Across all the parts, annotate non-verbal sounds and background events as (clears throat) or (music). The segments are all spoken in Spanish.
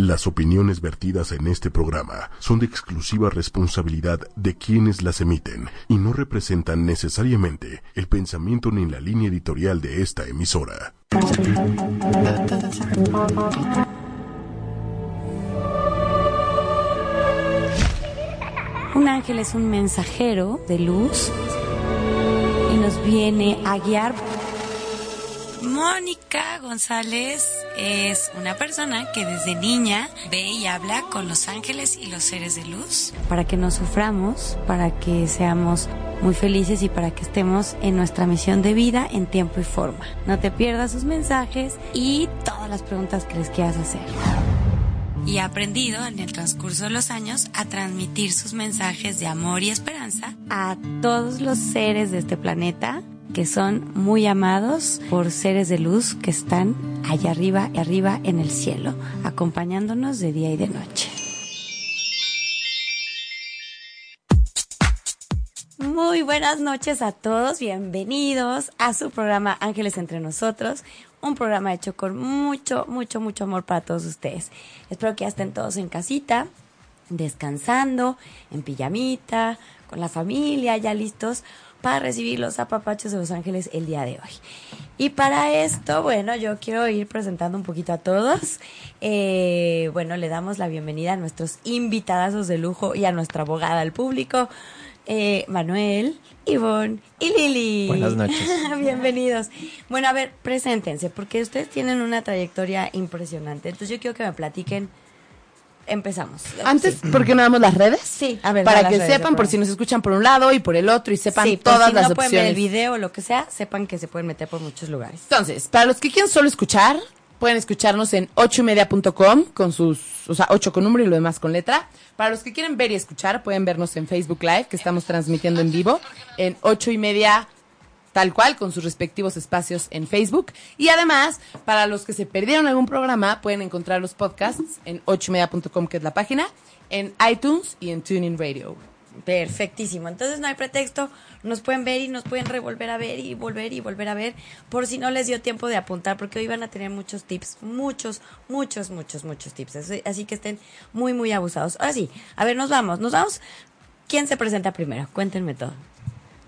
Las opiniones vertidas en este programa son de exclusiva responsabilidad de quienes las emiten y no representan necesariamente el pensamiento ni la línea editorial de esta emisora. Un ángel es un mensajero de luz y nos viene a guiar. Mónica González es una persona que desde niña ve y habla con los ángeles y los seres de luz. Para que no suframos, para que seamos muy felices y para que estemos en nuestra misión de vida en tiempo y forma. No te pierdas sus mensajes y todas las preguntas que les quieras hacer. Y ha aprendido en el transcurso de los años a transmitir sus mensajes de amor y esperanza a todos los seres de este planeta que son muy amados por seres de luz que están allá arriba y arriba en el cielo, acompañándonos de día y de noche. Muy buenas noches a todos, bienvenidos a su programa Ángeles entre nosotros, un programa hecho con mucho, mucho, mucho amor para todos ustedes. Espero que ya estén todos en casita, descansando, en pijamita, con la familia, ya listos para recibir los apapachos de Los Ángeles el día de hoy. Y para esto, bueno, yo quiero ir presentando un poquito a todos. Eh, bueno, le damos la bienvenida a nuestros invitadazos de lujo y a nuestra abogada al público, eh, Manuel, Ivonne y Lili. Buenas noches. (laughs) Bienvenidos. Bueno, a ver, preséntense, porque ustedes tienen una trayectoria impresionante. Entonces yo quiero que me platiquen empezamos. Antes, ¿por qué no damos las redes? Sí, a ver. Para que redes, sepan, por si nos escuchan por un lado y por el otro y sepan Sí, todas si las no pueden ver el opciones. video o lo que sea, sepan que se pueden meter por muchos lugares. Entonces, para los que quieran solo escuchar, pueden escucharnos en ochoymedia.com con sus, o sea, ocho con número y lo demás con letra. Para los que quieren ver y escuchar, pueden vernos en Facebook Live, que estamos transmitiendo en vivo, en ocho y media tal cual, con sus respectivos espacios en Facebook. Y además, para los que se perdieron algún programa, pueden encontrar los podcasts en ochoymedia.com, que es la página, en iTunes y en TuneIn Radio. Perfectísimo. Entonces no hay pretexto. Nos pueden ver y nos pueden revolver a ver y volver y volver a ver por si no les dio tiempo de apuntar porque hoy van a tener muchos tips, muchos, muchos, muchos, muchos tips. Así que estén muy, muy abusados. Ahora sí, a ver, nos vamos, nos vamos. ¿Quién se presenta primero? Cuéntenme todo.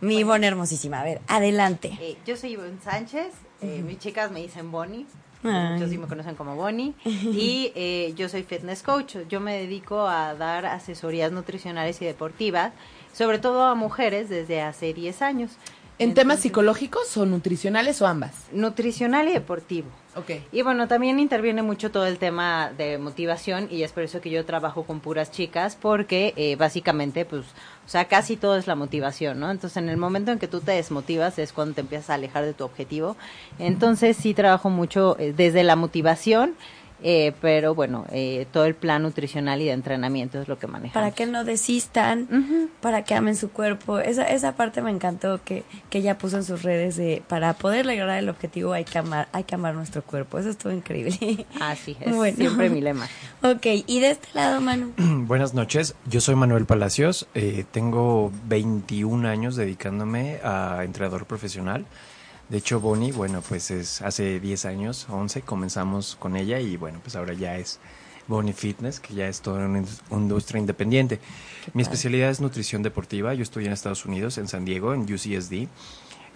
Mi Ivonne hermosísima. A ver, adelante. Eh, yo soy Ivonne Sánchez, eh, mis chicas me dicen Bonnie, Ay. muchos sí me conocen como Bonnie, (laughs) y eh, yo soy fitness coach, yo me dedico a dar asesorías nutricionales y deportivas, sobre todo a mujeres desde hace 10 años. ¿En temas psicológicos o nutricionales o ambas? Nutricional y deportivo. Ok. Y bueno, también interviene mucho todo el tema de motivación y es por eso que yo trabajo con puras chicas porque eh, básicamente pues, o sea, casi todo es la motivación, ¿no? Entonces en el momento en que tú te desmotivas es cuando te empiezas a alejar de tu objetivo. Entonces sí trabajo mucho eh, desde la motivación, eh, pero bueno, eh, todo el plan nutricional y de entrenamiento es lo que manejamos. Para que no desistan, Ujú. para que amen su cuerpo. Esa, esa parte me encantó que, que ella puso en sus redes de para poder lograr el objetivo hay que amar, hay que amar nuestro cuerpo. Eso estuvo increíble. Ah, sí, es (laughs) Bueno. siempre mi lema. Ok, y de este lado, Manu. (clears throat) Buenas noches, yo soy Manuel Palacios, eh, tengo 21 años dedicándome a entrenador profesional. De hecho, Bonnie, bueno, pues es hace 10 años, 11, comenzamos con ella y bueno, pues ahora ya es Bonnie Fitness, que ya es toda una indus- industria independiente. Mi especialidad es nutrición deportiva, yo estoy en Estados Unidos, en San Diego, en UCSD.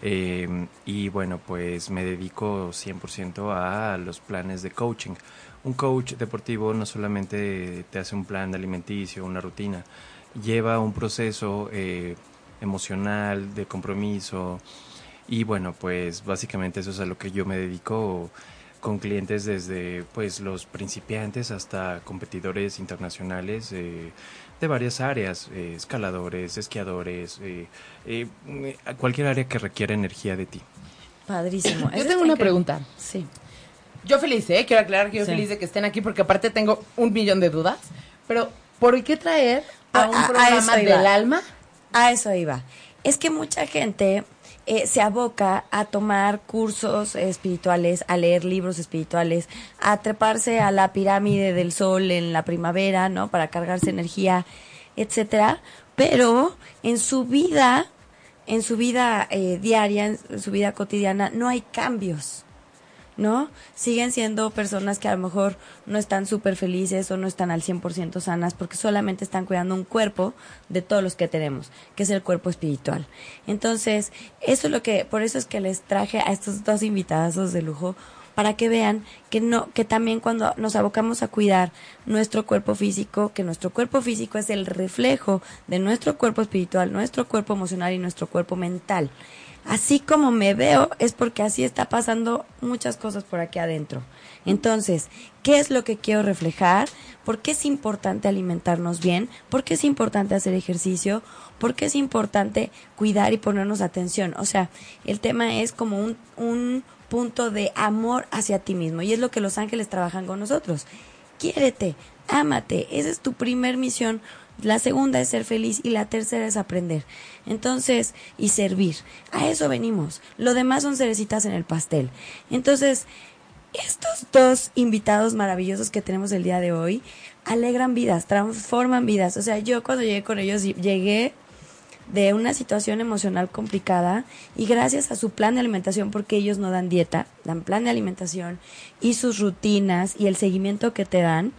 Eh, y bueno, pues me dedico 100% a los planes de coaching. Un coach deportivo no solamente te hace un plan de alimenticio, una rutina, lleva un proceso eh, emocional, de compromiso. Y bueno, pues básicamente eso es a lo que yo me dedico con clientes desde pues los principiantes hasta competidores internacionales eh, de varias áreas, eh, escaladores, esquiadores, eh, eh, a cualquier área que requiera energía de ti. Padrísimo. (coughs) Yo tengo una increíble. pregunta. Sí. Yo feliz, ¿eh? Quiero aclarar que yo Sí. feliz de que estén aquí porque aparte tengo un millón de dudas. Pero, ¿por qué traer a, A- un a- a programa eso iba. del alma? A eso iba. Es que mucha gente eh, se aboca a tomar cursos espirituales, a leer libros espirituales, a treparse a la pirámide del sol en la primavera, ¿no? Para cargarse energía, etcétera. Pero en su vida, en su vida eh, diaria, en su vida cotidiana, no hay cambios. ¿No? Siguen siendo personas que a lo mejor no están súper felices o no están al 100% sanas porque solamente están cuidando un cuerpo de todos los que tenemos, que es el cuerpo espiritual. Entonces, eso es lo que, por eso es que les traje a estos dos invitados de lujo para que vean que no que también cuando nos abocamos a cuidar nuestro cuerpo físico, que nuestro cuerpo físico es el reflejo de nuestro cuerpo espiritual, nuestro cuerpo emocional y nuestro cuerpo mental así como me veo es porque así está pasando muchas cosas por aquí adentro. Entonces, ¿qué es lo que quiero reflejar? ¿Por qué es importante alimentarnos bien? ¿Por qué es importante hacer ejercicio? ¿Por qué es importante cuidar y ponernos atención? O sea, el tema es como un, un punto de amor hacia ti mismo y es lo que los ángeles trabajan con nosotros. Quiérete, ámate, esa es tu primer misión la segunda es ser feliz y la tercera es aprender. Entonces, y servir. A eso venimos. Lo demás son cerecitas en el pastel. Entonces, estos dos invitados maravillosos que tenemos el día de hoy alegran vidas, transforman vidas. O sea, yo cuando llegué con ellos llegué de una situación emocional complicada y gracias a su plan de alimentación, porque ellos no dan dieta, dan plan de alimentación y sus rutinas y el seguimiento que te dan,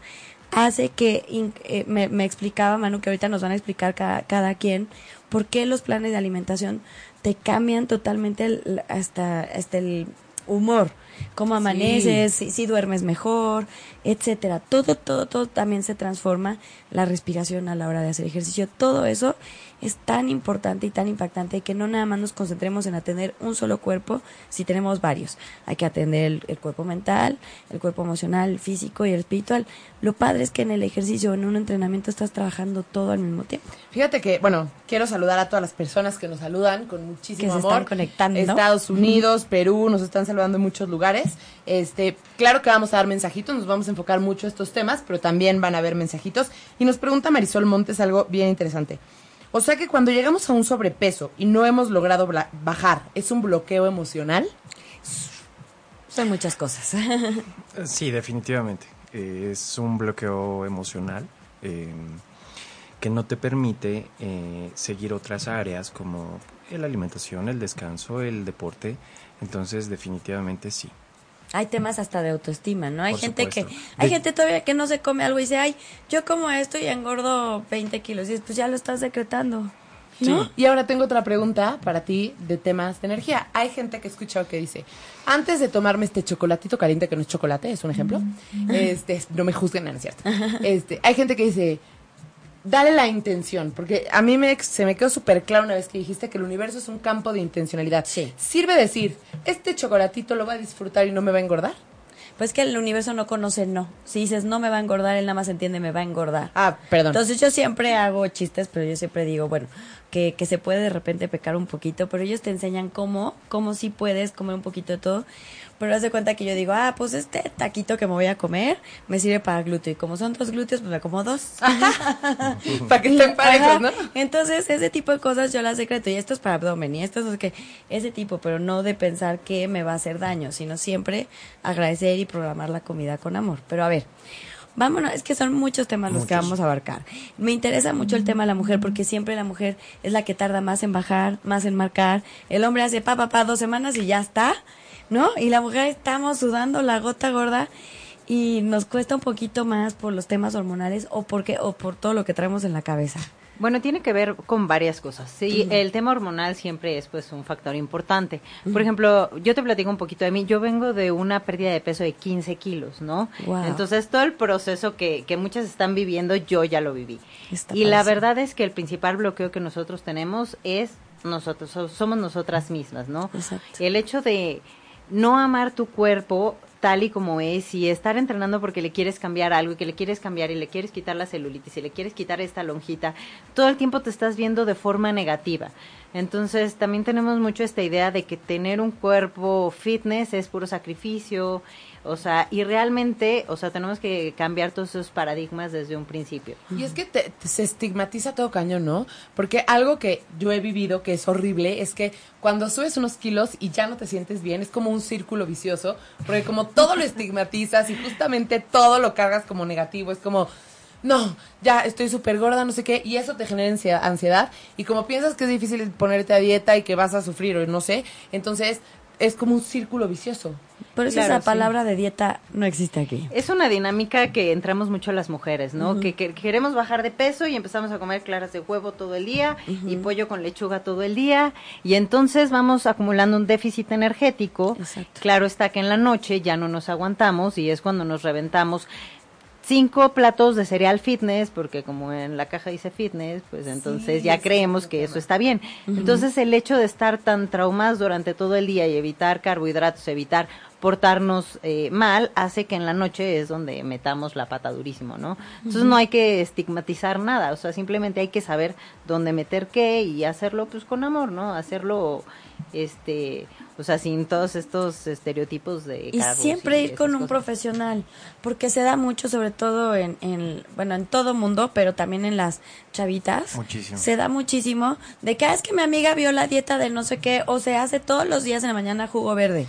hace que, eh, me, me, explicaba Manu, que ahorita nos van a explicar cada, cada quien, por qué los planes de alimentación te cambian totalmente hasta, hasta el humor, cómo amaneces, si, duermes mejor, etcétera. Todo, todo, todo también se transforma, la respiración a la hora de hacer ejercicio, todo eso es tan importante y tan impactante que no nada más nos concentremos en atender un solo cuerpo si tenemos varios. Hay que atender el, cuerpo mental, el cuerpo emocional, el físico y el espiritual. Lo padre es que en el ejercicio, en un entrenamiento, estás trabajando todo al mismo tiempo. Fíjate que, bueno, quiero saludar a todas las personas que nos saludan con muchísimo que amor. Están conectando. Estados Unidos, Perú, nos están saludando en muchos lugares. Este, claro que vamos a dar mensajitos, nos vamos a enfocar mucho en estos temas, pero también van a haber mensajitos. Y nos pregunta Marisol Montes algo bien interesante. O sea que cuando llegamos a un sobrepeso y no hemos logrado bajar, ¿es un bloqueo emocional? Son muchas cosas. (laughs) sí, definitivamente. es un bloqueo emocional em, que no te permite eh, seguir otras áreas como la alimentación, el descanso, el deporte. Entonces, definitivamente sí hay temas hasta de autoestima, ¿no? Hay gente que, hay gente todavía que no se come algo y dice, ay, yo como esto y engordo 20 kilos. Y pues ya lo estás decretando. ¿no? Y ahora tengo otra pregunta para ti de temas de energía. Hay gente que he escuchado que dice, antes de tomarme este chocolatito caliente, que no es chocolate, es un ejemplo, este, no me juzguen, no es cierto. Este, hay gente que dice, dale la intención, porque a mí me, se me quedó súper claro una vez que dijiste que el universo es un campo de intencionalidad. Sí. ¿Sirve decir, este chocolatito lo va a disfrutar y no me va a engordar? Pues que el universo no conoce no. Si dices no me va a engordar, él nada más entiende me va a engordar. Ah, perdón. Entonces yo siempre hago chistes, pero yo siempre digo, bueno, que, que se puede de repente pecar un poquito, pero ellos te enseñan cómo, cómo sí puedes comer un poquito de todo. Pero haz de cuenta que yo digo, ah, pues este taquito que me voy a comer me sirve para glúteo. Y como son dos glúteos, pues me como dos. (laughs) para que estén parejos, ¿no? Entonces, ese tipo de cosas yo las secreto. Y esto es para abdomen. Y esto es que, ese tipo, pero no de pensar que me va a hacer daño, sino siempre agradecer y programar la comida con amor. Pero a ver, vámonos, es que son muchos temas los que vamos a abarcar. Me interesa mucho el tema de la mujer porque siempre la mujer es la que tarda más en bajar, más en marcar. El hombre hace pa, pa, pa, dos semanas y ya está. ¿No? Y la mujer estamos sudando la gota gorda y nos cuesta un poquito más por los temas hormonales o porque o por todo lo que traemos en la cabeza. Bueno, tiene que ver con varias cosas. Sí, el tema hormonal siempre es pues un factor importante. Por ejemplo, yo te platico un poquito de mí. Yo vengo de una pérdida de peso de 15 kilos, ¿no? Entonces, todo el proceso que, que muchas están viviendo, yo ya lo viví. y la verdad es que el principal bloqueo que nosotros tenemos es nosotros, somos nosotras mismas, ¿no? El hecho de no amar tu cuerpo tal y como es y estar entrenando porque le quieres cambiar algo y que le quieres cambiar y le quieres quitar la celulitis y le quieres quitar esta lonjita, todo el tiempo te estás viendo de forma negativa. Entonces también tenemos mucho esta idea de que tener un cuerpo fitness es puro sacrificio, o sea, y realmente, o sea, tenemos que cambiar todos esos paradigmas desde un principio. Y es que se estigmatiza todo cañón, ¿no? Porque algo que yo he vivido que es horrible es que cuando subes unos kilos y ya no te sientes bien, es como un círculo vicioso, porque como todo lo estigmatizas y justamente todo lo cargas como negativo, es como no, ya estoy súper gorda, no sé qué, y eso te genera ansiedad, y como piensas que es difícil ponerte a dieta y que vas a sufrir o no sé, entonces es como un círculo vicioso. Por eso Claro, esa sí. palabra de dieta no existe aquí. Es una dinámica que entramos mucho las mujeres, ¿no? que, que queremos bajar de peso y empezamos a comer claras de huevo todo el día y pollo con lechuga todo el día y entonces vamos acumulando un déficit energético. Exacto. Claro está que en la noche ya no nos aguantamos y es cuando nos reventamos cinco platos de cereal fitness, porque como en la caja dice fitness, pues entonces ya creemos que eso está bien. Entonces el hecho de estar tan traumados durante todo el día y evitar carbohidratos, evitar portarnos eh, mal, hace que en la noche es donde metamos la pata durísimo, ¿no? Entonces no hay que estigmatizar nada, o sea, simplemente hay que saber dónde meter qué y hacerlo pues con amor, ¿no? Hacerlo, este, o sea, sin todos estos estereotipos de... Y siempre ir con un cosas. profesional, porque se da mucho, sobre todo en, en, bueno, en todo mundo, pero también en las chavitas. Muchísimo. Se da muchísimo de que "Ah, es que mi amiga vio la dieta de no sé qué, o se hace todos los días en la mañana jugo verde.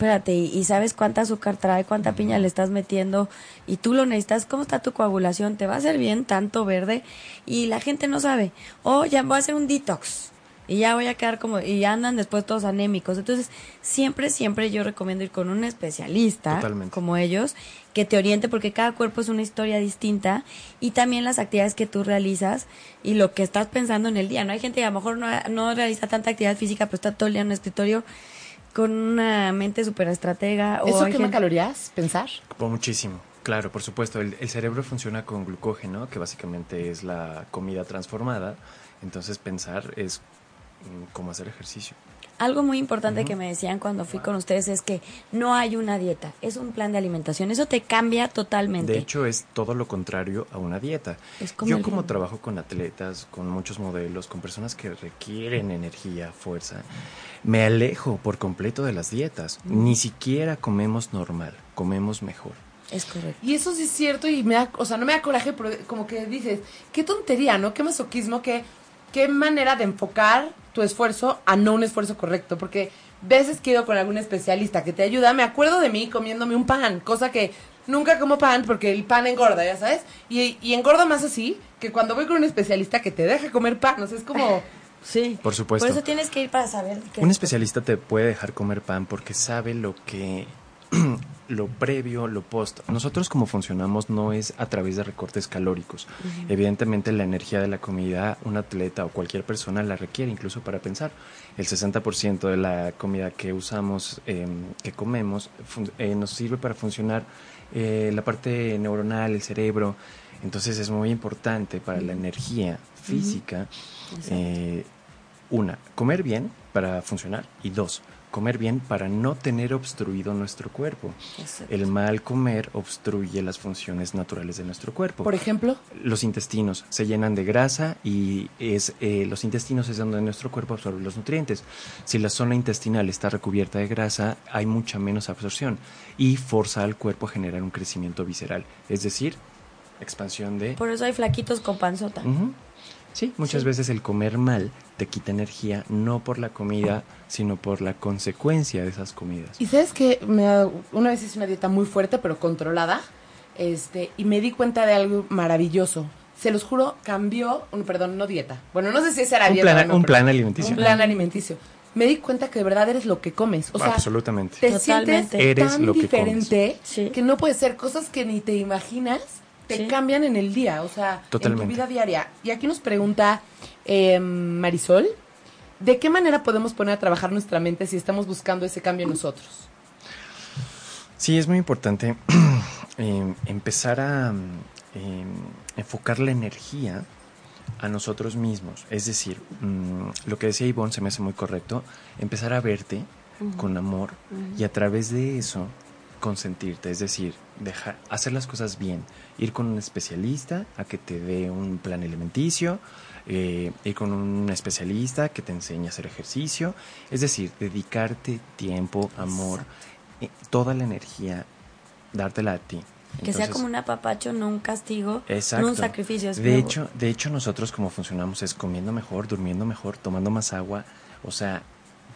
Espérate, y, y sabes cuánta azúcar trae, cuánta piña le estás metiendo, y tú lo necesitas, ¿cómo está tu coagulación? ¿Te va a hacer bien tanto verde? Y la gente no sabe. O ya voy a hacer un detox y ya voy a quedar como, y ya andan después todos anémicos. Entonces, siempre, siempre yo recomiendo ir con un especialista Totalmente. como ellos, que te oriente, porque cada cuerpo es una historia distinta, y también las actividades que tú realizas y lo que estás pensando en el día. No hay gente que a lo mejor no, no realiza tanta actividad física, pero está todo el día en un escritorio con una mente súper estratega. ¿Eso quema gente- calorías? ¿Pensar? Por muchísimo. Claro, por supuesto. El, el cerebro funciona con glucógeno, que básicamente es la comida transformada. Entonces pensar es mm, cómo hacer ejercicio. Algo muy importante que me decían cuando fui con ustedes es que no hay una dieta, es un plan de alimentación. Eso te cambia totalmente. De hecho, es todo lo contrario a una dieta. Yo como trabajo con atletas, con muchos modelos, con personas que requieren energía, fuerza, me alejo por completo de las dietas. Ni siquiera comemos normal, comemos mejor. Es correcto. Y eso sí es cierto y me da, o sea, no me da coraje, pero como que dices, qué tontería, ¿no? Qué masoquismo, qué, qué manera de enfocar tu esfuerzo a no un esfuerzo correcto, porque veces que he ido con algún especialista que te ayuda, me acuerdo de mí comiéndome un pan, cosa que nunca como pan porque el pan engorda, ya sabes, y, y engorda más así que cuando voy con un especialista que te deja comer pan, o sea, es como... (laughs) Sí. Por supuesto. Por eso tienes que ir para saber qué Un especialista te puede dejar comer pan porque sabe lo que lo previo, lo post. Nosotros como funcionamos no es a través de recortes calóricos. Evidentemente la energía de la comida, un atleta o cualquier persona la requiere incluso para pensar. El 60% de la comida que usamos, eh, que comemos, eh, nos sirve para funcionar eh, la parte neuronal, el cerebro. Entonces es muy importante para la energía física. eh, una, comer bien para funcionar y dos, comer bien para no tener obstruido nuestro cuerpo. Exacto. El mal comer obstruye las funciones naturales de nuestro cuerpo. Por ejemplo, los intestinos se llenan de grasa y es eh, los intestinos es donde nuestro cuerpo absorbe los nutrientes. Si la zona intestinal está recubierta de grasa, hay mucha menos absorción y forza al cuerpo a generar un crecimiento visceral, es decir, expansión de Por eso hay flaquitos con panzota. Sí, muchas Sí. veces el comer mal te quita energía, no por la comida, sino por la consecuencia de esas comidas. Y sabes que una vez hice una dieta muy fuerte, pero controlada, este, y me di cuenta de algo maravilloso. Se los juro, cambió, un, perdón, no dieta. Bueno, no sé si esa era Un dieta. plan- o no, un plan alimenticio. Un plan alimenticio. Me di cuenta que de verdad eres lo que comes. O sea, Absolutamente. te Totalmente. sientes Eres tan lo que diferente Sí. que no puede ser cosas que ni te imaginas te Sí. cambian en el día, o sea, Totalmente. en tu vida diaria. Y aquí nos pregunta eh, Marisol, ¿de qué manera podemos poner a trabajar nuestra mente si estamos buscando ese cambio en nosotros? Sí, es muy importante eh, (clears throat) empezar a eh, enfocar la energía a nosotros mismos. Es decir, mm, lo que decía Ivonne se me hace muy correcto, empezar a verte con amor y a través de eso consentirte, es decir, dejar, hacer las cosas bien, ir con un especialista a que te dé un plan alimenticio, eh, ir con un especialista que te enseñe a hacer ejercicio, es decir, dedicarte tiempo, amor, eh, toda la energía, dártela a ti. Que sea como un apapacho, no un castigo, Exacto. no un sacrificio. De hecho, de hecho nosotros como funcionamos es comiendo mejor, durmiendo mejor, tomando más agua, o sea,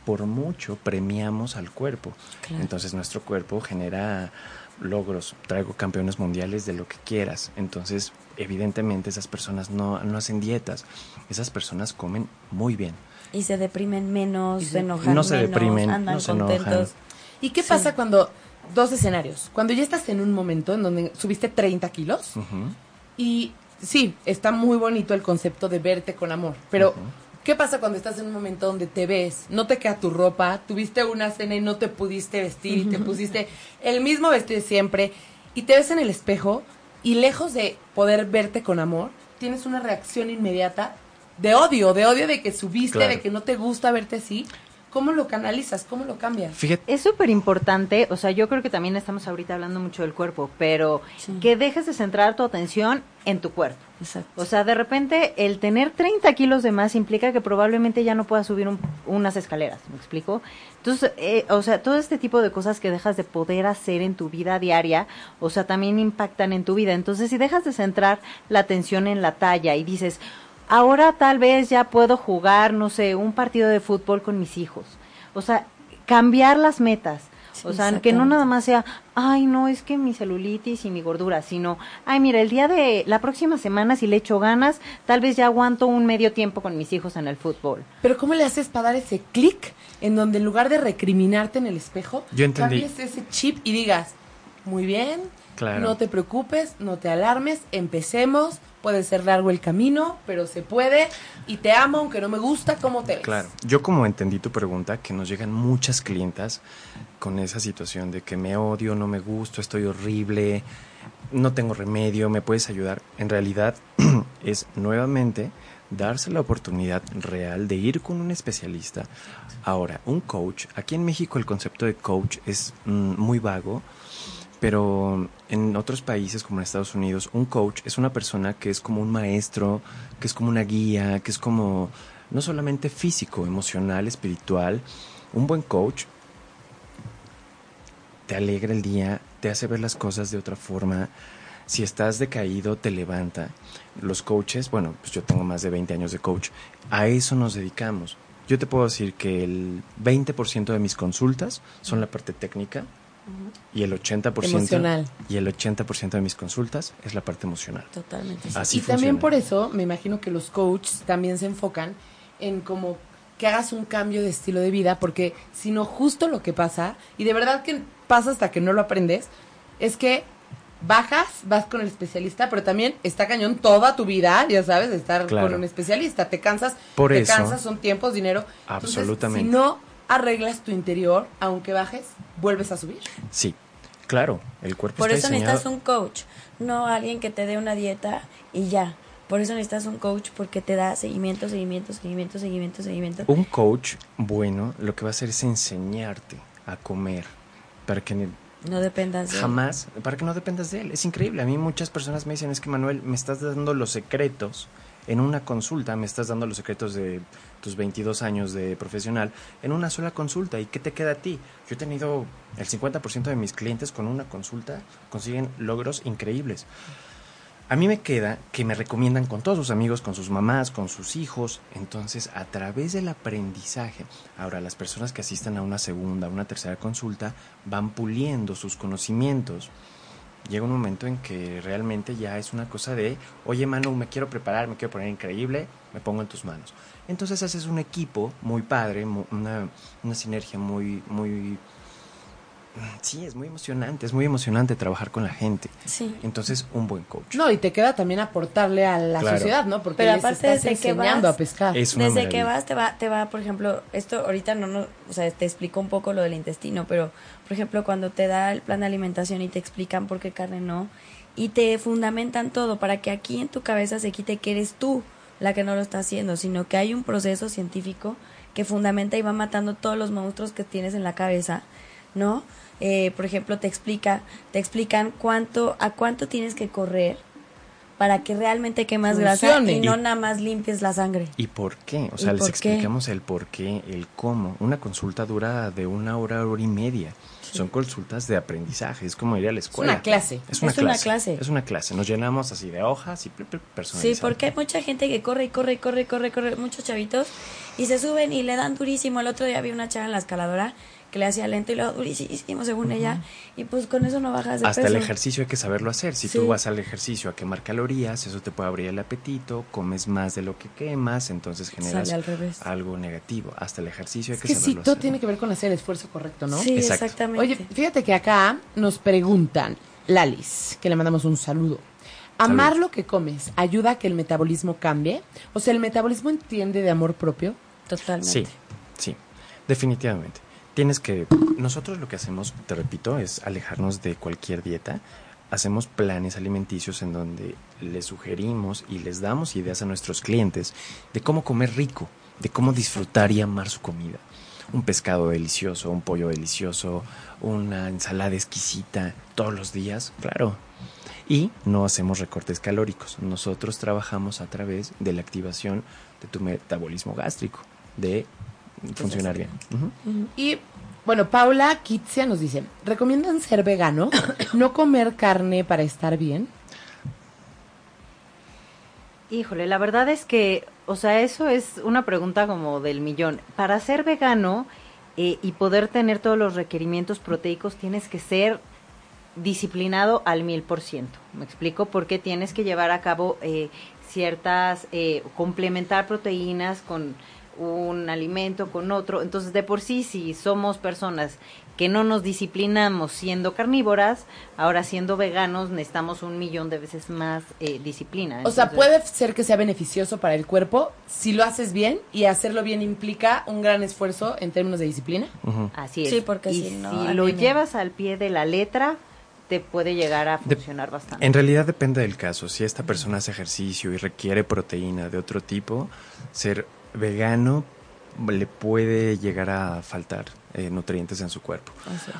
por mucho premiamos al cuerpo. Claro. Entonces nuestro cuerpo genera logros, traigo campeones mundiales de lo que quieras. Entonces, evidentemente esas personas no, no hacen dietas, esas personas comen muy bien. Y se deprimen menos, Y se se- enojan No se menos, deprimen, andan no se enojan. contentos. ¿Y qué Sí. pasa cuando, dos escenarios, cuando ya estás en un momento en donde subiste 30 kilos y sí, está muy bonito el concepto de verte con amor, pero ¿qué pasa cuando estás en un momento donde te ves, no te queda tu ropa, tuviste una cena y no te pudiste vestir y te pusiste el mismo vestido siempre y te ves en el espejo y lejos de poder verte con amor, tienes una reacción inmediata de odio, de odio de que subiste, Claro. de que no te gusta verte así? ¿Cómo lo canalizas? ¿Cómo lo cambias? Fíjate, Es súper importante, o sea, yo creo que también estamos ahorita hablando mucho del cuerpo, pero Sí. que dejes de centrar tu atención en tu cuerpo. Exacto. O sea, de repente el tener 30 kilos de más implica que probablemente ya no puedas subir un- unas escaleras, ¿me explico? Entonces, eh, o sea, todo este tipo de cosas que dejas de poder hacer en tu vida diaria, o sea, también impactan en tu vida. Entonces, si dejas de centrar la atención en la talla y dices, ahora tal vez ya puedo jugar, no sé, un partido de fútbol con mis hijos. O sea, cambiar las metas. Sí, o sea, que no nada más sea, ay, no, es que mi celulitis y mi gordura, sino, ay, mira, el día de la próxima semana, si le echo ganas, tal vez ya aguanto un medio tiempo con mis hijos en el fútbol. Pero ¿cómo le haces para dar ese clic en donde en lugar de recriminarte en el espejo, Yo entendí. cambies ese chip y digas, muy bien, Claro. no te preocupes, no te alarmes, empecemos, puede ser largo el camino, pero se puede y te amo aunque no me gusta cómo te ves. Claro, yo como entendí tu pregunta, que nos llegan muchas clientas con esa situación de que me odio, no me gusto, estoy horrible, no tengo remedio, ¿me puedes ayudar? En realidad (clears throat) es nuevamente darse la oportunidad real de ir con un especialista. Ahora, un coach, aquí en México el concepto de coach es mm, muy vago, pero en otros países como en Estados Unidos, un coach es una persona que es como un maestro, que es como una guía, que es como no solamente físico, emocional, espiritual. Un buen coach te alegra el día, te hace ver las cosas de otra forma. Si estás decaído, te levanta. Los coaches, bueno, pues yo tengo más de 20 años de coach, a eso nos dedicamos. Yo te puedo decir que el 20% de mis consultas son la parte técnica y el 80% Emocional. y el 80% de mis consultas es la parte emocional. Totalmente. sí. Así y también por eso me imagino que los coaches también se enfocan en como que hagas un cambio de estilo de vida, porque si no justo lo que pasa, y de verdad que pasa hasta que no lo aprendes, es que bajas, vas con el especialista, pero también está cañón toda tu vida, ya sabes, de estar Claro. con un especialista. Te cansas, Por te eso- cansas, son tiempos, dinero. Entonces, Absolutamente. si no arreglas tu interior, aunque bajes, vuelves a subir. Sí, claro, el cuerpo Por está eso diseñado- necesitas un coach, no alguien que te dé una dieta y ya. Por eso necesitas un coach porque te da seguimiento, seguimiento, seguimiento, seguimiento, seguimiento. Un coach bueno lo que va a hacer es enseñarte a comer para que No dependas de jamás, para que no dependas de él. Es increíble. A mí muchas personas me dicen, es que Manuel, me estás dando los secretos en una consulta, me estás dando los secretos de tus 22 años de profesional en una sola consulta. ¿Y qué te queda a ti? Yo he tenido el 50% de mis clientes con una consulta consiguen logros increíbles. A mí me queda que me recomiendan con todos sus amigos, con sus mamás, con sus hijos. Entonces, a través del aprendizaje, ahora las personas que asistan a una segunda, una tercera consulta, van puliendo sus conocimientos. Llega un momento en que realmente ya es una cosa de, oye Manu, me quiero preparar, me quiero poner increíble, me pongo en tus manos. Entonces haces un equipo muy padre, una, una sinergia muy, muy... Sí, es muy emocionante, es muy emocionante trabajar con la gente. Sí. Entonces, un buen coach. No, y te queda también aportarle a la Claro. sociedad, ¿no? Porque Pero aparte estás desde que enseñando vas- a pescar. Es una Desde que vas te va, te va, por ejemplo, esto ahorita no, no, o sea, te explico un poco lo del intestino, pero, por ejemplo, cuando te da el plan de alimentación y te explican por qué carne no, y te fundamentan todo para que aquí en tu cabeza se quite que eres tú la que no lo está haciendo, sino que hay un proceso científico que fundamenta y va matando todos los monstruos que tienes en la cabeza, ¿no? Eh, por ejemplo, te explica, te explican cuánto, a cuánto tienes que correr para que realmente quemas grasa y no Y- nada más limpies la sangre. ¿Y por qué? O sea, ¿Y les qué? explicamos el por qué, el cómo. Una consulta dura de una hora, hora y media. Son consultas de aprendizaje, es como ir a la escuela. una clase. Es una, Es una clase. Es una clase. Nos llenamos así de hojas y pl- Sí, porque hay mucha gente que corre y corre y corre y corre, corre, muchos chavitos, y se suben y le dan durísimo. El otro día vi una chava en la escaladora que le hacía lento y luego durísimo según ella, y pues con eso no bajas de Hasta peso. el ejercicio hay que saberlo hacer. Si Sí. tú vas al ejercicio a quemar calorías, eso te puede abrir el apetito, comes más de lo que quemas, entonces generas Sale al revés. algo negativo. Hasta el ejercicio hay Es que, que sí, saberlo todo hacer. tiene que ver con hacer el esfuerzo correcto, ¿no? Sí, Exacto. exactamente. Oye, fíjate que acá nos preguntan, Lalis, que le mandamos un saludo. ¿Amar Salud. lo que comes ayuda a que el metabolismo cambie? O sea, ¿el metabolismo entiende de amor propio? Totalmente. Sí, sí, definitivamente. Tienes que, nosotros lo que hacemos, te repito, es alejarnos de cualquier dieta. Hacemos planes alimenticios en donde les sugerimos y les damos ideas a nuestros clientes de cómo comer rico, de cómo disfrutar y amar su comida. Un pescado delicioso, un pollo delicioso, una ensalada exquisita todos los días, claro. Y no hacemos recortes calóricos. Nosotros trabajamos a través de la activación de tu metabolismo gástrico, de funcionar bien. Y, bueno, Paula Kitsia nos dice, ¿recomiendan ser vegano? (coughs) ¿No comer carne para estar bien? Híjole, la verdad es que, o sea, eso es una pregunta como del millón. Para ser vegano eh, y poder tener todos los requerimientos proteicos, tienes que ser disciplinado al mil por ciento. ¿Me explico? Porque tienes que llevar a cabo eh, ciertas, eh, complementar proteínas con un alimento, con otro. Entonces, de por sí, si somos personas que no nos disciplinamos siendo carnívoras, ahora siendo veganos necesitamos un millón de veces más eh, disciplina. O sea, puede ser que sea beneficioso para el cuerpo si lo haces bien y hacerlo bien implica un gran esfuerzo en términos de disciplina. Así es. Sí, porque y si no, si lo llevas al pie de la letra, te puede llegar a De- funcionar bastante. En realidad depende del caso. Si esta persona hace ejercicio y requiere proteína de otro tipo, ser vegano le puede llegar a faltar eh, nutrientes en su cuerpo.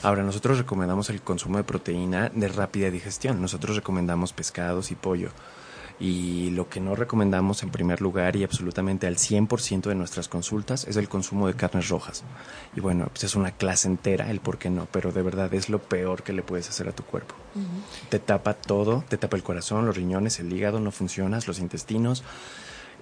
Ahora, nosotros recomendamos el consumo de proteína de rápida digestión. Nosotros recomendamos pescados y pollo. Y lo que no recomendamos en primer lugar y absolutamente al 100% de nuestras consultas es el consumo de carnes rojas. Y bueno, pues es una clase entera el por qué no, pero de verdad es lo peor que le puedes hacer a tu cuerpo. Te tapa todo, te tapa el corazón, los riñones, el hígado, no funcionas, los intestinos.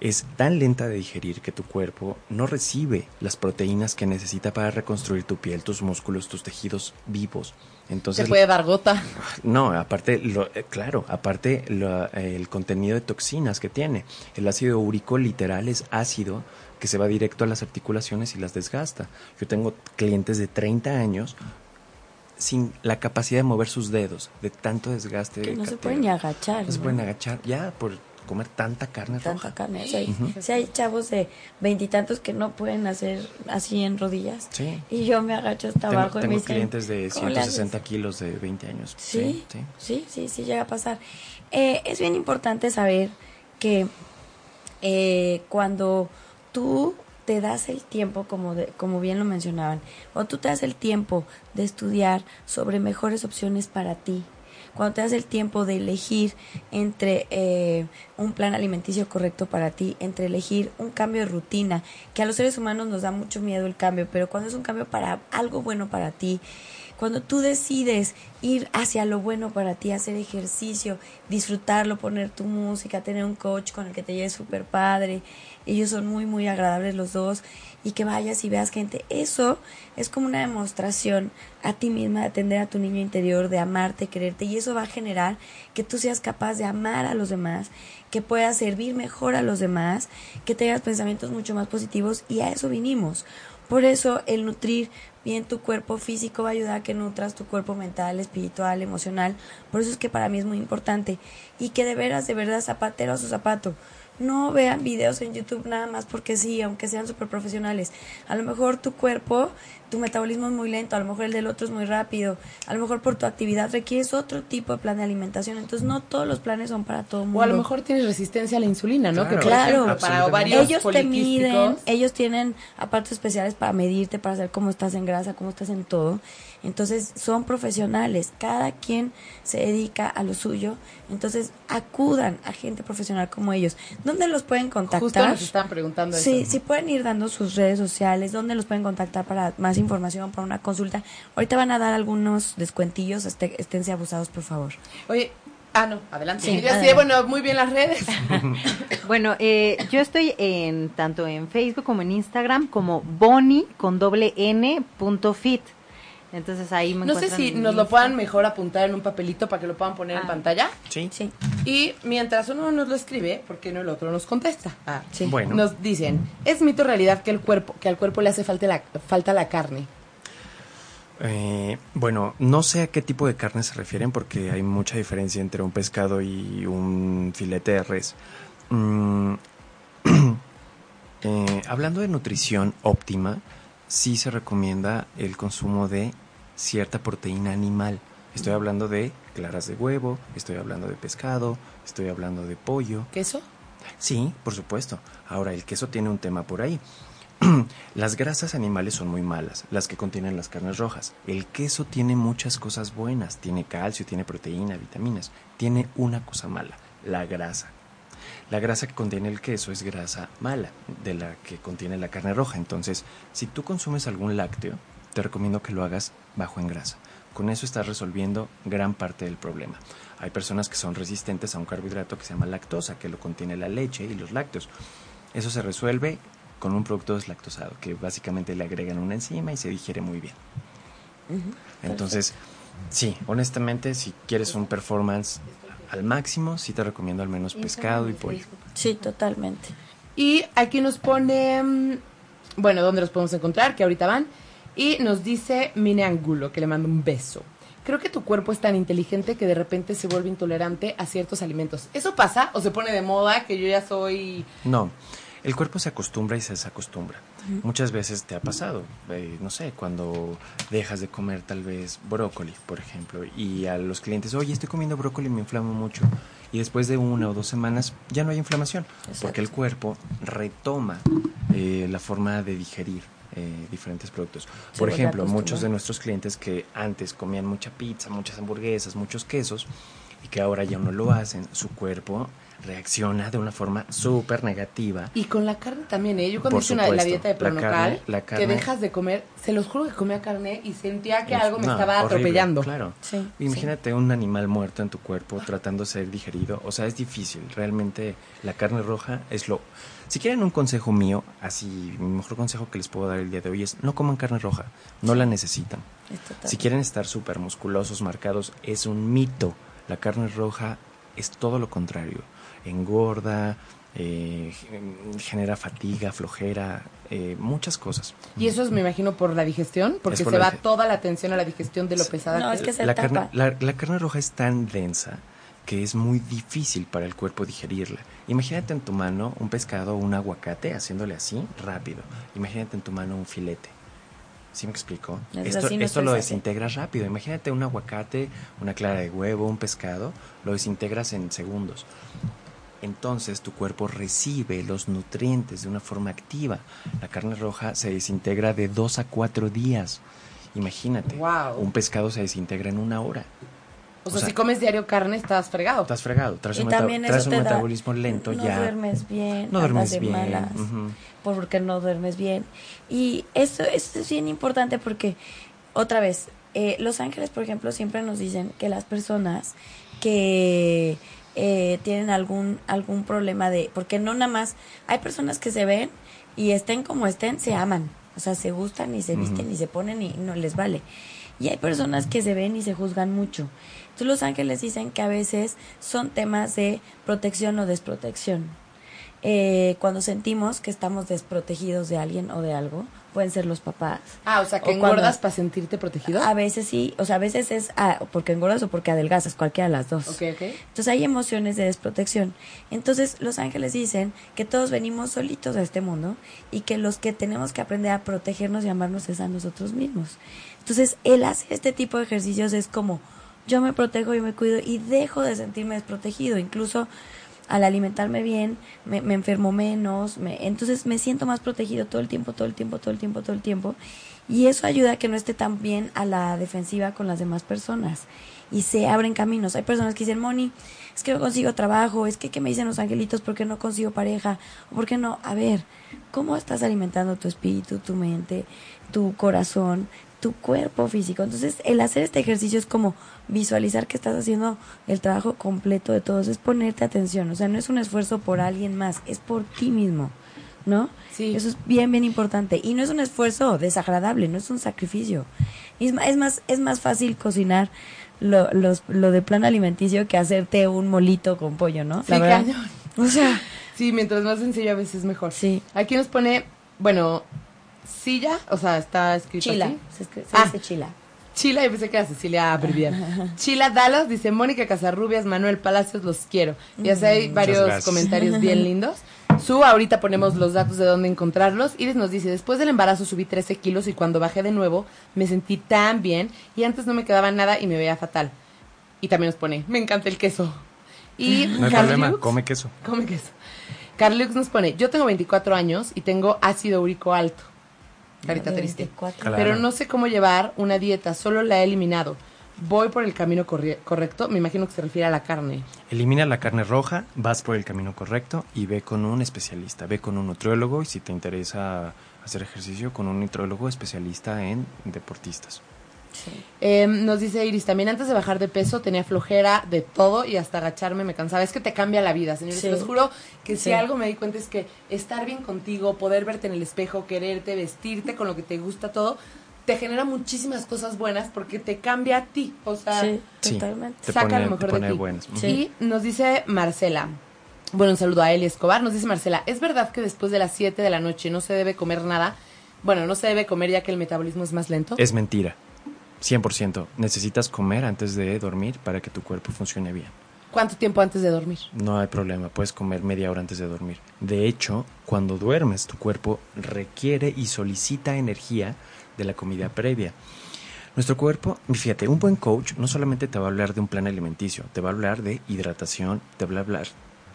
Es tan lenta de digerir que tu cuerpo no recibe las proteínas que necesita para reconstruir tu piel, tus músculos, tus tejidos vivos. Entonces, Se puede dar gota. no, aparte, lo, eh, claro, aparte lo- eh, el contenido de toxinas que tiene. El ácido úrico literal es ácido que se va directo a las articulaciones y las desgasta. Yo tengo clientes de 30 años sin la capacidad de mover sus dedos, de tanto desgaste. Que no se pueden ni agachar. No se pueden agachar ya por comer tanta carne Tanta roja. carne. O sea, si hay chavos de veintitantos que no pueden hacer así en rodillas. Sí. Y yo me agacho hasta Tengo, abajo y me tengo dicen, clientes de "¿Cómo le haces?". 160 kilos de 20 años. Sí, sí. sí, sí, sí, llega a pasar. Eh, es bien importante saber que eh, cuando tú te das el tiempo, como, de, como bien lo mencionaban, o tú te das el tiempo de estudiar sobre mejores opciones para ti, cuando te das el tiempo de elegir entre eh, un plan alimenticio correcto para ti, entre elegir un cambio de rutina, que a los seres humanos nos da mucho miedo el cambio, pero cuando es un cambio para algo bueno para ti, cuando tú decides ir hacia lo bueno para ti, hacer ejercicio, disfrutarlo, poner tu música, tener un coach con el que te lleves súper padre, ellos son muy, muy agradables los dos, y que vayas y veas gente, eso es como una demostración a ti misma de atender a tu niño interior, de amarte, quererte, y eso va a generar que tú seas capaz de amar a los demás, que puedas servir mejor a los demás, que tengas pensamientos mucho más positivos, y a eso vinimos. Por eso el nutrir bien tu cuerpo físico va a ayudar a que nutras tu cuerpo mental, espiritual, emocional. Por eso es que para mí es muy importante. Y que de veras, de verdad, zapatero a su zapato. No vean videos en YouTube nada más porque sí, aunque sean súper profesionales. A lo mejor tu cuerpo, tu metabolismo es muy lento, a lo mejor el del otro es muy rápido, a lo mejor por tu actividad requieres otro tipo de plan de alimentación. Entonces no todos los planes son para todo el mundo. O a lo mejor tienes resistencia a la insulina, ¿no? Claro, que claro, para ovarios ellos te miden, ellos tienen aparatos especiales para medirte, para saber cómo estás en grasa, cómo estás en todo. Entonces son profesionales, cada quien se dedica a lo suyo. Entonces acudan a gente profesional como ellos. ¿Dónde los pueden contactar? Justo nos están preguntando Sí, eso. sí pueden ir dando sus redes sociales, dónde los pueden contactar para más información, para una consulta. Ahorita van a dar algunos descuentillos, este, esténse abusados, por favor. Oye, ah, no, adelante. Sí, Yo adelante. bueno, muy bien las redes. (laughs) Bueno, eh, yo estoy en tanto en Facebook como en Instagram como Bonnie con doble N punto fit. Entonces ahí me No sé si nos lo puedan mejor apuntar en un papelito para que lo puedan poner en Ah. pantalla. Sí. Sí. Y mientras uno nos lo escribe, ¿por qué no el otro nos contesta? Ah, Sí. Bueno. Nos dicen, ¿es mito realidad que el cuerpo, que al cuerpo le hace falta la, falta la carne? Eh, bueno, no sé a qué tipo de carne se refieren porque hay mucha diferencia entre un pescado y un filete de res. Mm, (clears throat) eh, hablando de nutrición óptima, sí se recomienda el consumo de cierta proteína animal. Estoy hablando de claras de huevo, estoy hablando de pescado, estoy hablando de pollo. ¿Queso? Sí, por supuesto. Ahora, el queso tiene un tema por ahí. (clears throat) las grasas animales son muy malas, las que contienen las carnes rojas. El queso tiene muchas cosas buenas, tiene calcio, tiene proteína, vitaminas. Tiene una cosa mala, la grasa. La grasa que contiene el queso es grasa mala, de la que contiene la carne roja. Entonces, si tú consumes algún lácteo, te recomiendo que lo hagas bajo en grasa. Con eso estás resolviendo gran parte del problema. Hay personas que son resistentes a un carbohidrato que se llama lactosa, que lo contiene la leche y los lácteos. Eso se resuelve con un producto deslactosado, que básicamente le agregan una enzima y se digiere muy bien. Entonces, sí, honestamente, si quieres un performance al máximo, sí te recomiendo al menos pescado y pollo. Sí, totalmente. Y aquí nos pone, mm, bueno, ¿dónde los podemos encontrar? Que ahorita van. Y nos dice Mine Angulo, que le manda un beso. Creo que tu cuerpo es tan inteligente que de repente se vuelve intolerante a ciertos alimentos. ¿Eso pasa o se pone de moda que yo ya soy... No, el cuerpo se acostumbra y se desacostumbra. Muchas veces te ha pasado, eh, no sé, cuando dejas de comer tal vez brócoli, por ejemplo, y a los clientes, oye, estoy comiendo brócoli y me inflamo mucho. Y después de una o dos semanas ya no hay inflamación, porque el cuerpo retoma eh, la forma de digerir eh, diferentes productos. Por ejemplo, muchos de nuestros clientes que antes comían mucha pizza, muchas hamburguesas, muchos quesos, y que ahora ya no lo hacen, su cuerpo reacciona de una forma súper negativa Y con la carne también, ¿eh? Yo cuando Por hice una, la dieta de La Pronocal, carne- la que dejas de comer, se los juro que comía carne y sentía que Es- algo me no, estaba horrible, atropellando. Claro. Sí, Imagínate un animal muerto en tu cuerpo tratando de ser digerido. O sea, es difícil. Realmente la carne roja es lo... Si quieren un consejo mío, así, mi mejor consejo que les puedo dar el día de hoy es no coman carne roja. No la necesitan. Si quieren estar súper musculosos, marcados, es un mito. La carne roja es todo lo contrario. Engorda, eh, genera fatiga, flojera, eh, muchas cosas. Y eso es, me imagino, por la digestión, porque por se la va toda la atención a la digestión de lo pesada No, que es que se la tapa. carne, la, la carne roja es tan densa que es muy difícil para el cuerpo digerirla. Imagínate en tu mano un pescado o un aguacate haciéndole así rápido. Imagínate en tu mano un filete. ¿Sí me explico? Es Esto, no esto lo desintegras rápido. Imagínate un aguacate, una clara de huevo, un pescado, lo desintegras en segundos. Entonces tu cuerpo recibe los nutrientes de una forma activa. La carne roja se desintegra de dos a cuatro días. Imagínate, Wow. un pescado se desintegra en una hora. O sea, o sea, si comes diario carne, estás fregado. Estás fregado, traes Y un, meta- también traes eso un te da- metabolismo lento no ya. duermes bien, No duermes bien. malas, porque no duermes bien. Y eso, eso es bien importante porque, otra vez, eh, Los Ángeles, por ejemplo, siempre nos dicen que las personas que eh, tienen algún, algún problema de... Porque no nada más... Hay personas que se ven y estén como estén, se aman. O sea, se gustan y se visten y se ponen y no les vale. Y hay personas que se ven y se juzgan mucho. Entonces los ángeles dicen que a veces son temas de protección o desprotección. Eh, cuando sentimos que estamos desprotegidos de alguien o de algo, pueden ser los papás. Ah, o sea, que O engordas para sentirte protegido. A veces sí, o sea, a veces es ah, porque engordas o porque adelgazas, cualquiera de las dos. Ok, ok. Entonces hay emociones de desprotección. Entonces los ángeles dicen que todos venimos solitos a este mundo y que los que tenemos que aprender a protegernos y amarnos es a nosotros mismos. Entonces el hacer este tipo de ejercicios es como yo me protejo, yo me cuido y dejo de sentirme desprotegido. Incluso al alimentarme bien, me, enfermo menos, me, entonces me siento más protegido todo el tiempo, todo el tiempo, todo el tiempo, todo el tiempo. Y eso ayuda a que no esté tan bien a la defensiva con las demás personas. Y se abren caminos. Hay personas que dicen, Moni, es que no consigo trabajo, es que, ¿qué me dicen los angelitos? ¿Por qué no consigo pareja? ¿O por qué no? A ver, ¿cómo estás alimentando tu espíritu, tu mente, tu corazón, tu cuerpo físico? Entonces, el hacer este ejercicio es como visualizar que estás haciendo el trabajo completo de todos, es ponerte atención. O sea, no es un esfuerzo por alguien más, es por ti mismo. ¿no? Sí. Eso es bien, bien importante. Y no es un esfuerzo desagradable, no es un sacrificio. Es, más, es más fácil cocinar lo, los, lo de plan alimenticio que hacerte un molito con pollo, ¿no? Sí, La verdad. cañón. O sea, Sí, mientras más sencillo a veces mejor. Sí. Aquí nos pone, bueno, silla, o sea, está escrito chila. así. Se, se Ah. dice chila. Chila, yo pensé que era Cecilia Brivier. (laughs) Chila Dallas dice, Mónica Casarrubias, Manuel Palacios, los quiero. Y así hay varios gracias. comentarios bien (laughs) lindos. Su, ahorita ponemos los datos de dónde encontrarlos. Iris nos dice, después del embarazo subí 13 kilos y cuando bajé de nuevo me sentí tan bien y antes no me quedaba nada y me veía fatal. Y también nos pone, me encanta el queso. Y (laughs) No hay Carl problema, Lux- come queso. Come queso. Carlux nos pone, yo tengo 24 años y tengo ácido úrico alto. Carita triste. 24. Claro. Pero no sé cómo llevar una dieta, solo la he eliminado. Voy por el camino correcto, me imagino que se refiere a la carne. Elimina la carne roja, vas por el camino correcto y ve con un especialista, ve con un nutriólogo y si te interesa hacer ejercicio, con un nutriólogo especialista en deportistas. Eh, nos dice Iris, también antes de bajar de peso tenía flojera de todo y hasta agacharme me cansaba. Es que te cambia la vida, señores. Sí. Les juro que si algo me di cuenta es que estar bien contigo, poder verte en el espejo, quererte, vestirte con lo que te gusta todo, te genera muchísimas cosas buenas porque te cambia a ti. O sea, Sí, totalmente. Te saca pone- lo mejor te pone de ti. buenas. Sí. Y nos dice Marcela. Bueno, un saludo a Eli Escobar. Nos dice Marcela, ¿es verdad que después de las 7 de la noche no se debe comer nada? Bueno, no se debe comer ya que el metabolismo es más lento. Es mentira. 100%. Necesitas comer antes de dormir para que tu cuerpo funcione bien. ¿Cuánto tiempo antes de dormir? No hay problema, puedes comer media hora antes de dormir. De hecho, cuando duermes, tu cuerpo requiere y solicita energía de la comida previa. Nuestro cuerpo, fíjate, un buen coach no solamente te va a hablar de un plan alimenticio, te va a hablar de hidratación, te va a hablar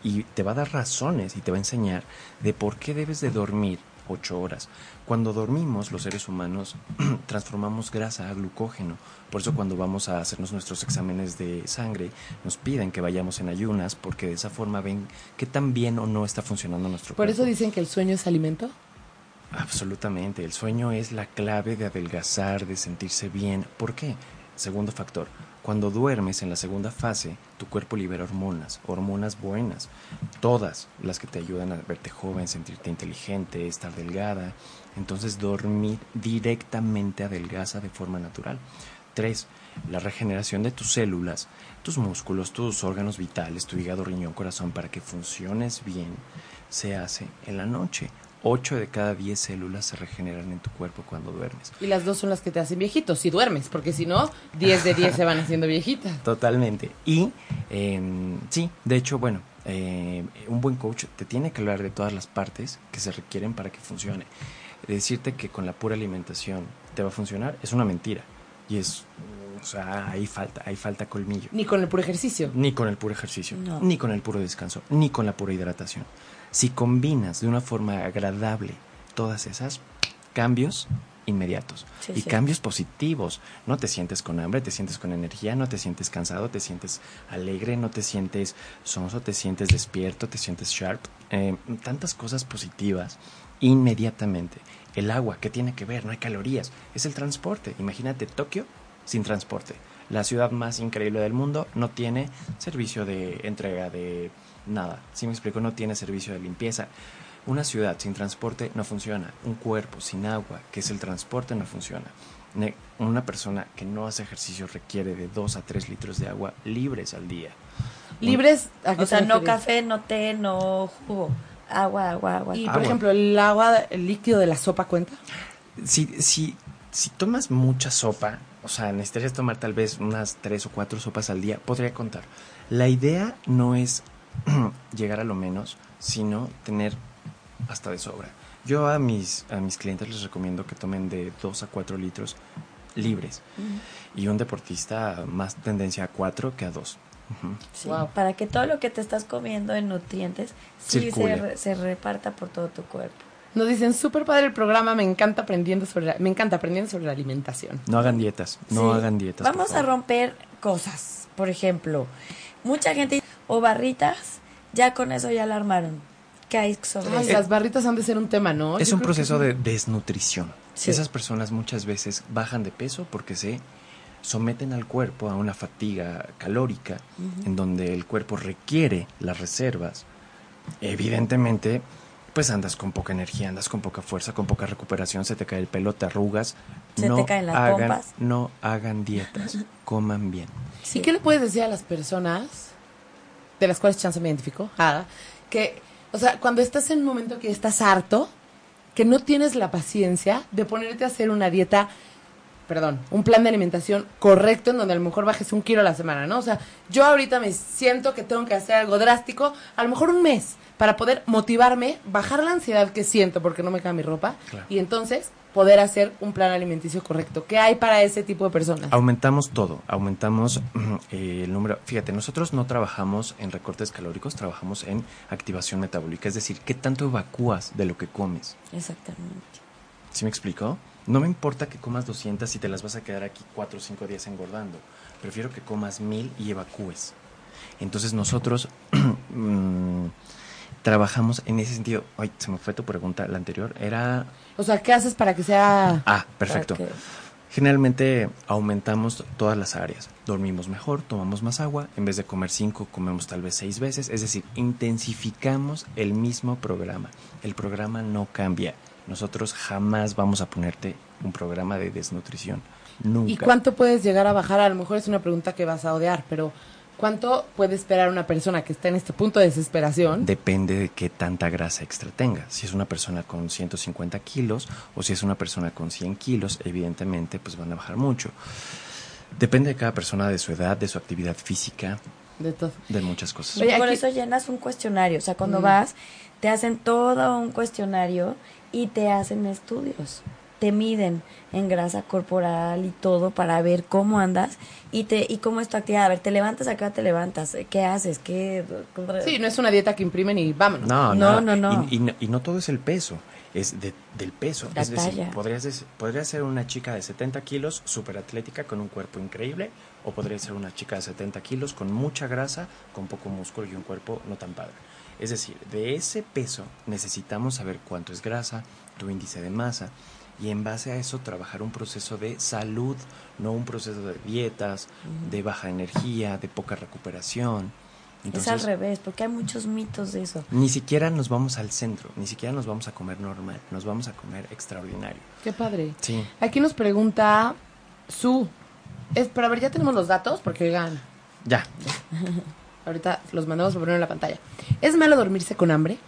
y te va a dar razones y te va a enseñar de por qué debes de dormir ocho horas. Cuando dormimos, los seres humanos (clears throat) transformamos grasa a glucógeno. Por eso cuando vamos a hacernos nuestros exámenes de sangre, nos piden que vayamos en ayunas porque de esa forma ven qué tan bien o no está funcionando nuestro Por cuerpo. eso dicen que el sueño es alimento. Absolutamente, el sueño es la clave de adelgazar, de sentirse bien. ¿Por qué? Segundo factor, cuando duermes en la segunda fase, tu cuerpo libera hormonas, hormonas buenas, todas las que te ayudan a verte joven, sentirte inteligente, estar delgada. Entonces dormir directamente adelgaza de forma natural. Tres, la regeneración de tus células, tus músculos, tus órganos vitales, tu hígado, riñón, corazón, para que funciones bien, se hace en la noche. 8 de cada 10 células se regeneran en tu cuerpo cuando duermes. Y las dos son las que te hacen viejito, si duermes, porque si no, 10 de 10 se van haciendo viejitas. Totalmente. Y eh, sí, de hecho, bueno, eh, un buen coach te tiene que hablar de todas las partes que se requieren para que funcione. Decirte que con la pura alimentación te va a funcionar es una mentira. Y es, o sea, ahí falta, ahí falta colmillo. Ni con el puro ejercicio. Ni con el puro ejercicio, No. ni con el puro descanso, ni con la pura hidratación. Si combinas de una forma agradable todas esas cambios inmediatos Sí, y sí. cambios positivos, no te sientes con hambre, te sientes con energía, no te sientes cansado, te sientes alegre, no te sientes sonso, te sientes despierto, te sientes sharp, eh, tantas cosas positivas inmediatamente. El agua, ¿qué tiene que ver? No hay calorías, es el transporte. Imagínate Tokio sin transporte. La ciudad más increíble del mundo no tiene servicio de entrega de nada. Si me explico, no tiene servicio de limpieza. Una ciudad sin transporte no funciona. Un cuerpo sin agua, que es el transporte, no funciona. Una persona que no hace ejercicio requiere de 2 a 3 litros de agua libres al día. Libres, ¿a qué O sea, no café, no té, no jugo. Agua, agua, agua. Y, por Agua. ejemplo, el agua, el líquido de la sopa cuenta. Si, si, si tomas mucha sopa, o sea, necesitarías tomar tal vez unas 3 o 4 sopas al día, podría contar. La idea no es (clears throat) llegar a lo menos, sino tener hasta de sobra. Yo a mis, a mis clientes les recomiendo que tomen de 2 a 4 litros libres. Y un deportista más tendencia a 4 que a 2. Sí, Wow. Para que todo lo que te estás comiendo en nutrientes sí se, reparta por todo tu cuerpo. Nos dicen, súper padre el programa, me encanta aprendiendo sobre la, me encanta aprendiendo sobre la alimentación. No hagan dietas, no Sí. hagan dietas. Vamos a romper cosas. Por ejemplo, mucha gente o barritas, ya con eso ya la armaron. ¿Qué hay sobre Ay, eso? las barritas han de ser un tema, ¿no? Es Yo un que proceso de desnutrición. Sí. Esas personas muchas veces bajan de peso porque se someten al cuerpo a una fatiga calórica en donde el cuerpo requiere las reservas. Evidentemente, pues andas con poca energía, andas con poca fuerza, con poca recuperación, se te cae el pelo, te arrugas. Se no te caen las hagan, pompas. No hagan dietas, (laughs) coman bien. ¿Y qué le puedes decir a las personas, de las cuales Chance me identificó, ah, que, o sea, cuando estás en un momento que estás harto, que no tienes la paciencia de ponerte a hacer una dieta, perdón, un plan de alimentación correcto en donde a lo mejor bajes un kilo a la semana, ¿no? O sea, yo ahorita me siento que tengo que hacer algo drástico, a lo mejor un mes, para poder motivarme, bajar la ansiedad que siento porque no me cae mi ropa, Claro. y entonces poder hacer un plan alimenticio correcto. ¿Qué hay para ese tipo de personas? Aumentamos todo, aumentamos (clears throat) eh, el número. Fíjate, nosotros no trabajamos en recortes calóricos, trabajamos en activación metabólica, es decir, qué tanto evacúas de lo que comes. Exactamente. ¿Sí me explicó? No me importa que comas 200 y te las vas a quedar aquí 4 o 5 días engordando. Prefiero que comas 1000 y evacúes. Entonces nosotros (clears throat) mm, trabajamos en ese sentido. Ay, se me fue tu pregunta, la anterior. Era... O sea, ¿qué haces para que sea... Ah, perfecto. Que- Generalmente aumentamos todas las áreas. Dormimos mejor, tomamos más agua. En vez de comer 5, comemos tal vez 6 veces. Es decir, intensificamos el mismo programa. El programa no cambia. Nosotros jamás vamos a ponerte un programa de desnutrición. Nunca. ¿Y cuánto puedes llegar a bajar? A lo mejor es una pregunta que vas a odiar, pero ¿cuánto puede esperar una persona que está en este punto de desesperación? Depende de qué tanta grasa extra tenga. Si es una persona con 150 kilos o si es una persona con 100 kilos, evidentemente pues van a bajar mucho. Depende de cada persona, de su edad, de su actividad física, De todo. de muchas cosas. Oye, por eso llenas un cuestionario. O sea, cuando Mm. vas, te hacen todo un cuestionario y te hacen estudios. Te miden en grasa corporal y todo para ver cómo andas y te y cómo es tu actividad. A ver, te levantas acá, te levantas. ¿Qué haces? ¿Qué? Sí, no es una dieta que imprimen y vámonos. No, No, no, no, no. Y, y no. y no todo es el peso, es de- del peso. La es decir, talla. podrías, des- podría ser una chica de 70 kilos, súper atlética, con un cuerpo increíble, o podría ser una chica de 70 kilos, con mucha grasa, con poco músculo y un cuerpo no tan padre. Es decir, de ese peso necesitamos saber cuánto es grasa, tu índice de masa, y en base a eso trabajar un proceso de salud, no un proceso de dietas, de baja energía, de poca recuperación. es al revés, porque hay muchos mitos de eso. Ni siquiera nos vamos al centro, ni siquiera nos vamos a comer normal, nos vamos a comer extraordinario. Qué padre. Sí. Aquí nos pregunta Su. Es, pero a ver, ya tenemos los datos, porque oigan, Ya. (laughs) ahorita los mandamos a poner en la pantalla. ¿Es malo dormirse con hambre?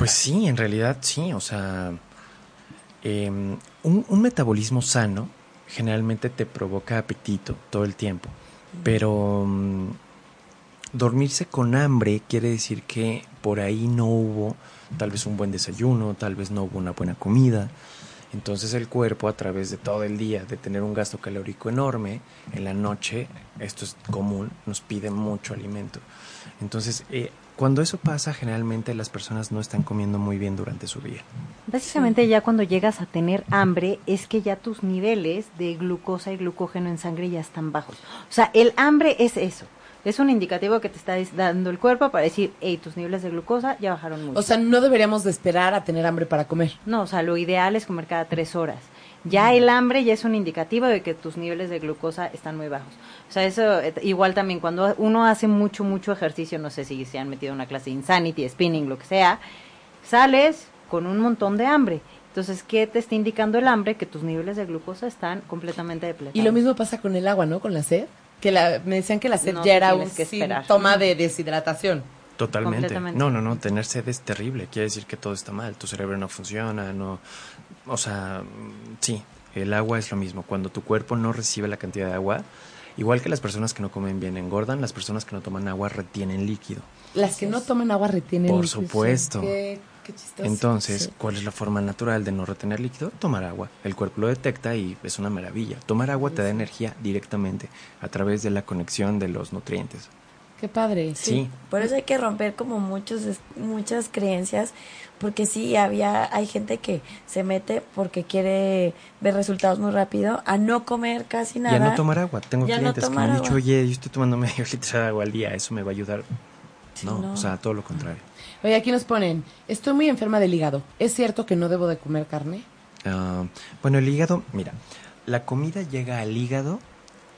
Pues sí, en realidad sí, o sea, em, un, un metabolismo sano generalmente te provoca apetito todo el tiempo, pero mm, dormirse con hambre quiere decir que por ahí no hubo tal vez un buen desayuno, tal vez no hubo una buena comida. Entonces el cuerpo a través de todo el día, de tener un gasto calórico enorme, en la noche, esto es común, nos pide mucho alimento. Entonces, eh, cuando eso pasa, generalmente las personas no están comiendo muy bien durante su día. Básicamente ya cuando llegas a tener hambre es que ya tus niveles de glucosa y glucógeno en sangre ya están bajos. O sea, el hambre es eso. Es un indicativo que te está dando el cuerpo para decir, hey, tus niveles de glucosa ya bajaron mucho. O sea, no deberíamos de esperar a tener hambre para comer. no, o sea, lo ideal es comer cada tres horas. Ya el hambre ya es un indicativo de que tus niveles de glucosa están muy bajos. O sea, eso eh, igual también cuando uno hace mucho, mucho ejercicio, no sé si se han metido en una clase de insanity, spinning, lo que sea, sales con un montón de hambre. Entonces, ¿qué te está indicando el hambre? Que tus niveles de glucosa están completamente depletados. Y lo mismo pasa con el agua, ¿no? Con la sed. Que la, me decían que la sed No, ya era un que síntoma de deshidratación. Totalmente. No, no, no, tener sed es terrible, quiere decir que todo está mal, tu cerebro no funciona, no, o sea, sí, el agua es lo mismo, cuando tu cuerpo no recibe la cantidad de agua, igual que las personas que no comen bien engordan, las personas que no toman agua retienen líquido. Las que no toman agua retienen Por líquido. supuesto. Qué, qué chistoso. Entonces, Sí. ¿cuál es la forma natural de no retener líquido? Tomar agua. El cuerpo lo detecta y es una maravilla. Tomar agua te da energía directamente a través de la conexión de los nutrientes. Qué padre. Sí, Por eso hay que romper como muchos muchas creencias, porque sí había hay gente que se mete porque quiere ver resultados muy rápido a no comer casi nada. y a no tomar agua. Tengo Y a no clientes que me han dicho, oye, yo estoy tomando (laughs) medio litro de agua al día, ¿eso me va a ayudar? Sí, no, no. o sea, todo lo contrario. Oye, aquí nos ponen, estoy muy enferma del hígado. ¿Es cierto que no debo de comer carne? Ah, bueno, el hígado, mira, la comida llega al hígado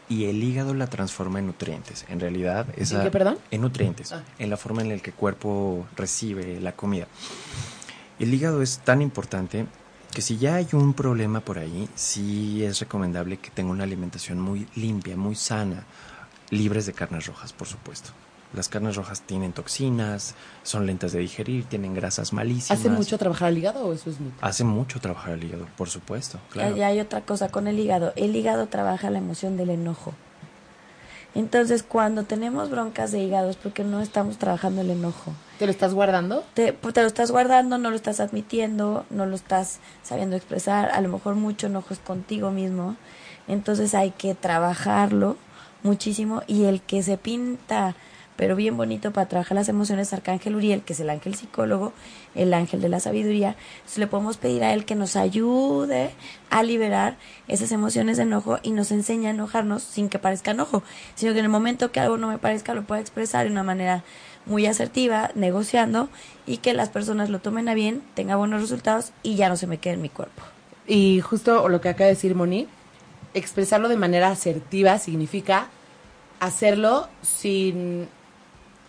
y el hígado la transforma en nutrientes. En realidad, esa, ¿En qué, perdón? En nutrientes, Ah. en la forma en la que el cuerpo recibe la comida. El hígado es tan importante que si ya hay un problema por ahí, sí es recomendable que tenga una alimentación muy limpia, muy sana, libres de carnes rojas, por supuesto. Las carnes rojas tienen toxinas, son lentas de digerir, tienen grasas malísimas. ¿Hace mucho trabajar al hígado o eso es mito? Hace mucho trabajar el hígado, por supuesto. Claro. Y hay otra cosa con el hígado. El hígado trabaja la emoción del enojo. Entonces, cuando tenemos broncas de hígado es porque no estamos trabajando el enojo. ¿Te lo estás guardando? Te, pues, te lo estás guardando, no lo estás admitiendo, no lo estás sabiendo expresar. A lo mejor mucho enojo es contigo mismo. Entonces, hay que trabajarlo muchísimo. Y el que se pinta, pero bien bonito para trabajar las emociones, es Arcángel Uriel, que es el ángel psicólogo, el ángel de la sabiduría. Entonces, le podemos pedir a él que nos ayude a liberar esas emociones de enojo y nos enseña a enojarnos sin que parezca enojo, sino que en el momento que algo no me parezca lo pueda expresar de una manera muy asertiva, negociando y que las personas lo tomen a bien, tenga buenos resultados y ya no se me quede en mi cuerpo. Y justo lo que acaba de decir Moni, expresarlo de manera asertiva significa hacerlo sin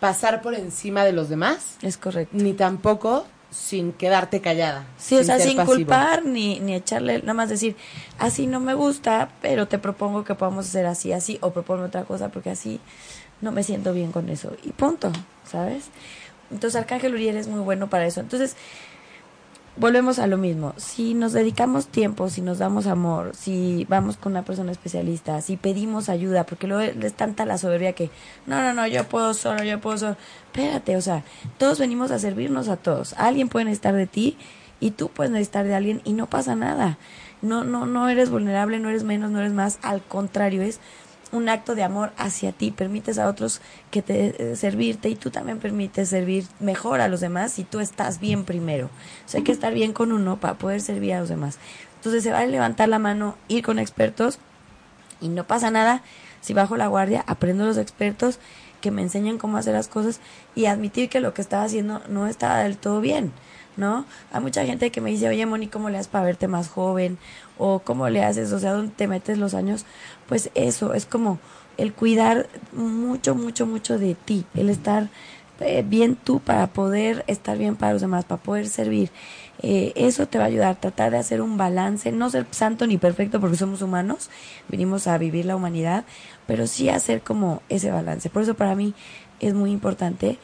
pasar por encima de los demás, Es correcto. ni tampoco sin quedarte callada. Sí, o sea, sin pasivo. culpar ni, ni echarle, nada más decir, así no me gusta, pero te propongo que podamos hacer así, así, o propongo otra cosa porque así no me siento bien con eso. Y punto, ¿sabes? Entonces, Arcángel Uriel es muy bueno para eso. Entonces, volvemos a lo mismo. Si nos dedicamos tiempo, si nos damos amor, si vamos con una persona especialista, si pedimos ayuda, porque luego es tanta la soberbia que, no, no, no, yo puedo solo, yo puedo solo. Espérate, o sea, todos venimos a servirnos a todos. Alguien puede necesitar de ti y tú puedes necesitar de alguien y no pasa nada. No, no, no eres vulnerable, no eres menos, no eres más. Al contrario, es un acto de amor hacia ti, permites a otros que te eh, servirte y tú también permites servir mejor a los demás si tú estás bien primero. O sea, hay que estar bien con uno para poder servir a los demás. Entonces se vale levantar la mano, ir con expertos y no pasa nada si bajo la guardia, aprendo los expertos que me enseñan cómo hacer las cosas y admitir que lo que estaba haciendo no estaba del todo bien, ¿no? Hay mucha gente que me dice, oye, Moni, ¿cómo le haces para verte más joven? O ¿cómo le haces? O sea, ¿dónde te metes los años? Pues eso, es como el cuidar mucho, mucho, mucho de ti, el estar eh, bien tú para poder estar bien para los demás, para poder servir. Eh, eso te va a ayudar, tratar de hacer un balance, no ser santo ni perfecto porque somos humanos, vinimos a vivir la humanidad, pero sí hacer como ese balance. Por eso para mí es muy importante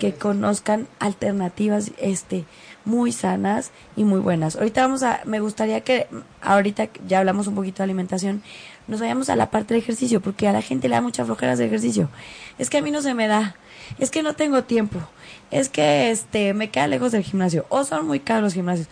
que conozcan alternativas este muy sanas y muy buenas. Ahorita vamos a me gustaría que ahorita ya hablamos un poquito de alimentación, nos vayamos a la parte del ejercicio porque a la gente le da mucha flojera hacer ejercicio. Es que a mí no se me da. Es que no tengo tiempo. Es que este me queda lejos del gimnasio o son muy caros los gimnasios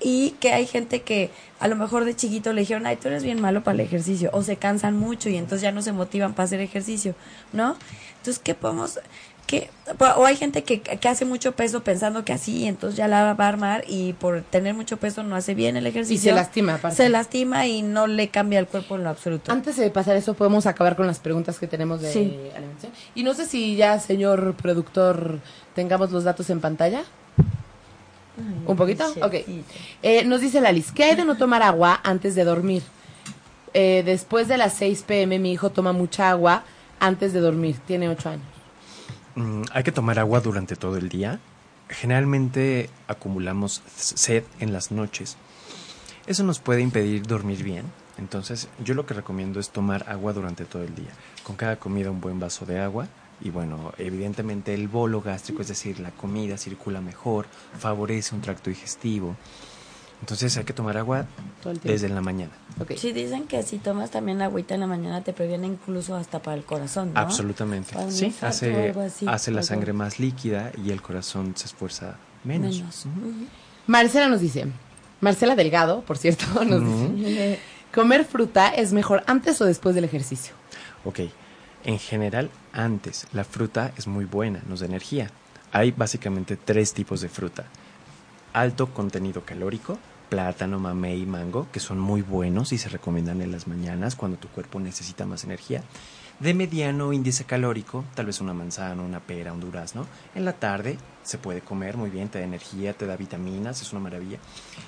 y que hay gente que a lo mejor de chiquito le dijeron, ay, tú eres bien malo para el ejercicio, o se cansan mucho y entonces ya no se motivan para hacer ejercicio, ¿no? Entonces, ¿qué podemos...? qué o hay gente que, que hace mucho peso pensando que así, entonces ya la va a armar y por tener mucho peso no hace bien el ejercicio. Y se lastima, aparte. Se lastima y no le cambia el cuerpo en lo absoluto. Antes de pasar eso, podemos acabar con las preguntas que tenemos de Sí. alimentación. Y no sé si ya, señor productor, tengamos los datos en pantalla. ¿Un poquito? Ok. Eh, nos dice Lalis, ¿qué hay de no tomar agua antes de dormir? Eh, después de las 6 pm mi hijo toma mucha agua antes de dormir, tiene 8 años. Mm, hay que tomar agua durante todo el día. Generalmente acumulamos sed en las noches. Eso nos puede impedir dormir bien. Entonces, yo lo que recomiendo es tomar agua durante todo el día. Con cada comida un buen vaso de agua. Y bueno, evidentemente el bolo gástrico, es decir, la comida circula mejor, favorece un tracto digestivo. Entonces hay que tomar agua Todo el tiempo. desde la mañana. Ok. Sí, dicen que si tomas también agüita en la mañana te previene incluso hasta para el corazón, ¿no? Absolutamente. Sí, hace, así, hace la sangre más líquida y el corazón se esfuerza menos. Menos. Marcela nos dice, Marcela Delgado, por cierto, (laughs) nos dice, ¿comer fruta es mejor antes o después del ejercicio? Ok, en general, antes, la fruta es muy buena, nos da energía. Hay básicamente tres tipos de fruta. Alto contenido calórico, plátano, mamey y mango, que son muy buenos y se recomiendan en las mañanas cuando tu cuerpo necesita más energía. De mediano índice calórico, tal vez una manzana, una pera, un durazno. En la tarde se puede comer muy bien, te da energía, te da vitaminas, es una maravilla.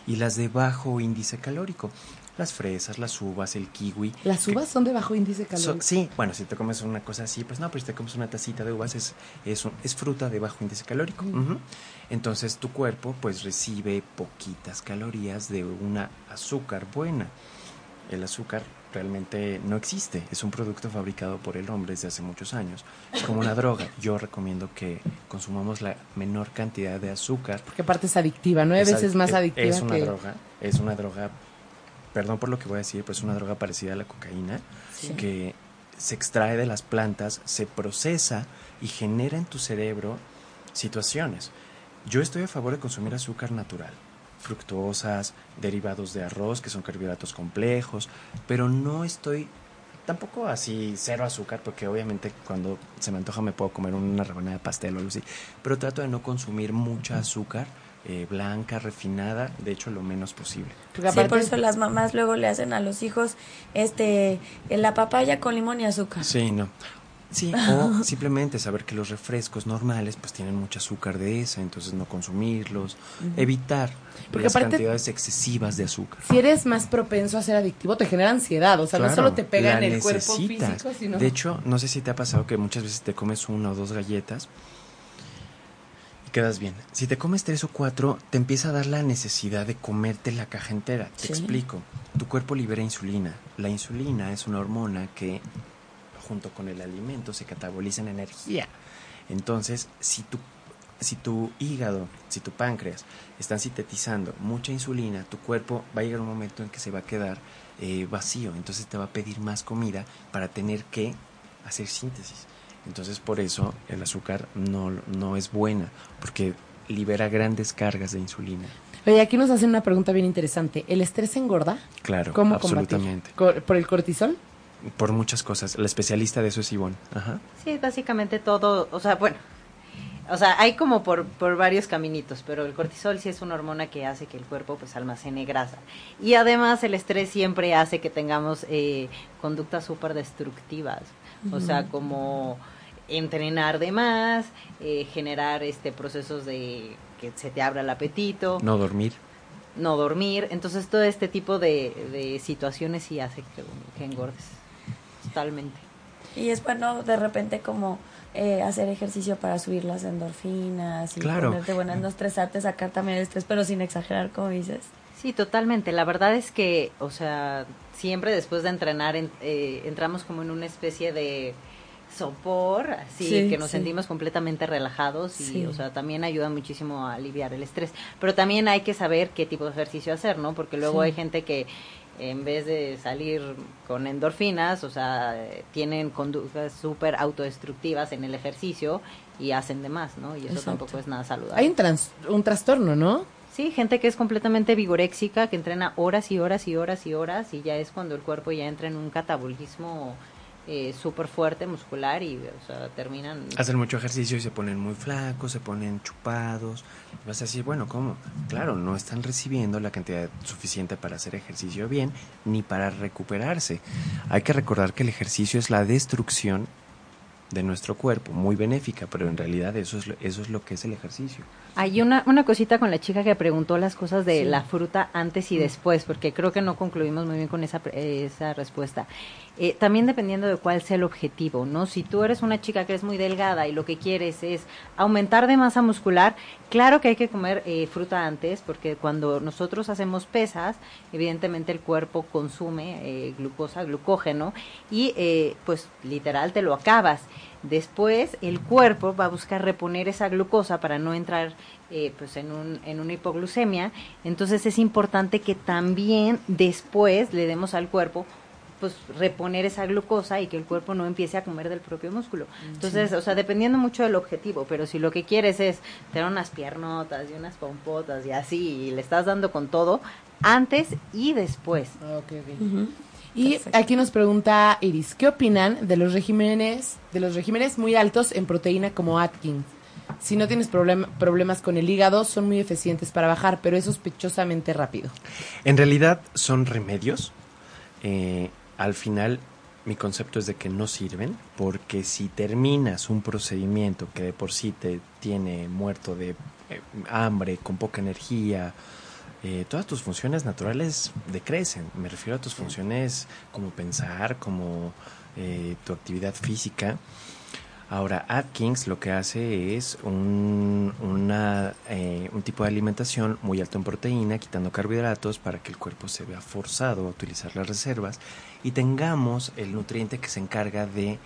Y las de bajo índice calórico, las fresas, las uvas, el kiwi. ¿Las uvas son de bajo índice calórico? sí, bueno, si te comes una cosa así, pues no, pero si te comes una tacita de uvas es, es, es fruta de bajo índice calórico. Entonces tu cuerpo pues recibe poquitas calorías de una azúcar buena. El azúcar realmente no existe, es un producto fabricado por el hombre desde hace muchos años. Es como una droga. Yo recomiendo que consumamos la menor cantidad de azúcar. Porque aparte es adictiva, nueve veces más adictiva. Es una droga, es una droga, perdón por lo que voy a decir, pero es una droga parecida a la cocaína, que se extrae de las plantas, se procesa y genera en tu cerebro situaciones. Yo estoy a favor de consumir azúcar natural fructuosas, derivados de arroz, que son carbohidratos complejos, pero no estoy tampoco así cero azúcar, porque obviamente cuando se me antoja me puedo comer una rebanada de pastel o algo así, pero trato de no consumir mucha azúcar. Eh, blanca, refinada, de hecho lo menos posible. Sí, por eso las mamás luego le hacen a los hijos este la papaya con limón y azúcar. Sí, no. Sí, (laughs) o simplemente saber que los refrescos normales pues tienen mucho azúcar de esa, entonces no consumirlos, evitar Porque las cantidades excesivas de azúcar. Si eres más propenso a ser adictivo, te genera ansiedad, o sea, no solo te pega en el cuerpo físico, sino... De hecho, no sé si te ha pasado que muchas veces te comes una o dos galletas quedas bien. Si te comes tres o cuatro, te empieza a dar la necesidad de comerte la caja entera. Te explico. Tu cuerpo libera insulina. La insulina es una hormona que junto con el alimento se cataboliza en energía. Entonces, si tu, si tu hígado, si tu páncreas están sintetizando mucha insulina, tu cuerpo va a llegar un momento en que se va a quedar eh, vacío, entonces te va a pedir más comida para tener que hacer síntesis. Entonces por eso el azúcar no, no es buena, porque libera grandes cargas de insulina. Oye, aquí nos hacen una pregunta bien interesante. ¿El estrés engorda? Claro, ¿Cómo absolutamente. ¿Por el cortisol? por muchas cosas. La especialista de eso es Ivonne. Ajá. Sí, básicamente todo, o sea, bueno, o sea, hay como por, por varios caminitos, pero el cortisol sí es una hormona que hace que el cuerpo pues almacene grasa. Y además el estrés siempre hace que tengamos eh, conductas súper destructivas, o sea, como entrenar de más, eh, generar este procesos de que se te abra el apetito. No dormir. No dormir. Entonces todo este tipo de, de situaciones sí hace que engordes. Totalmente. Y es bueno de repente como eh, hacer ejercicio para subir las endorfinas y ponerte buenas, no estresarte, sacar también el estrés, pero sin exagerar, como dices. Sí, totalmente. La verdad es que, o sea, siempre después de entrenar eh, entramos como en una especie de sopor, así que nos sentimos completamente relajados y, o sea, también ayuda muchísimo a aliviar el estrés. Pero también hay que saber qué tipo de ejercicio hacer, ¿no? Porque luego hay gente que en vez de salir con endorfinas, o sea, tienen conductas súper autodestructivas en el ejercicio y hacen de más, ¿no? Y eso tampoco es nada saludable. Hay un, un trastorno, ¿no? Sí, gente que es completamente vigoréxica, que entrena horas y horas y horas y horas y ya es cuando el cuerpo ya entra en un catabolismo eh, súper fuerte muscular y o sea, terminan... Hacen mucho ejercicio y se ponen muy flacos, se ponen chupados. Vas a decir, bueno, ¿cómo? Claro, no están recibiendo la cantidad suficiente para hacer ejercicio bien ni para recuperarse. Hay que recordar que el ejercicio es la destrucción de nuestro cuerpo, muy benéfica, pero en realidad eso es, eso es lo que es el ejercicio. Hay una, una cosita con la chica que preguntó las cosas de la fruta antes y mm. después, porque creo que no concluimos muy bien con esa, esa respuesta. Eh, también dependiendo de cuál sea el objetivo, ¿no? Si tú eres una chica que es muy delgada y lo que quieres es aumentar de masa muscular, claro que hay que comer eh, fruta antes, porque cuando nosotros hacemos pesas, evidentemente el cuerpo consume eh, glucosa, glucógeno, y pues literal te lo acabas. Después el cuerpo va a buscar reponer esa glucosa para no entrar eh, pues en, un, en una hipoglucemia. Entonces es importante que también después le demos al cuerpo pues reponer esa glucosa y que el cuerpo no empiece a comer del propio músculo. Entonces, o sea, dependiendo mucho del objetivo, pero si lo que quieres es tener unas piernotas y unas pompotas y así, y le estás dando con todo, antes y después. Okay, y aquí nos pregunta Iris, ¿qué opinan de los regímenes, de los regímenes muy altos en proteína como Atkins? Si no tienes problemas con el hígado, son muy eficientes para bajar, pero es sospechosamente rápido. En realidad son remedios. Eh, al final, mi concepto es de que no sirven, porque si terminas un procedimiento que de por sí te tiene muerto de eh, hambre, con poca energía, eh, todas tus funciones naturales decrecen. Me refiero a tus funciones como pensar, como eh, tu actividad física. Ahora, Atkins lo que hace es un, una, eh, un tipo de alimentación muy alto en proteína, quitando carbohidratos para que el cuerpo se vea forzado a utilizar las reservas y tengamos el nutriente que se encarga de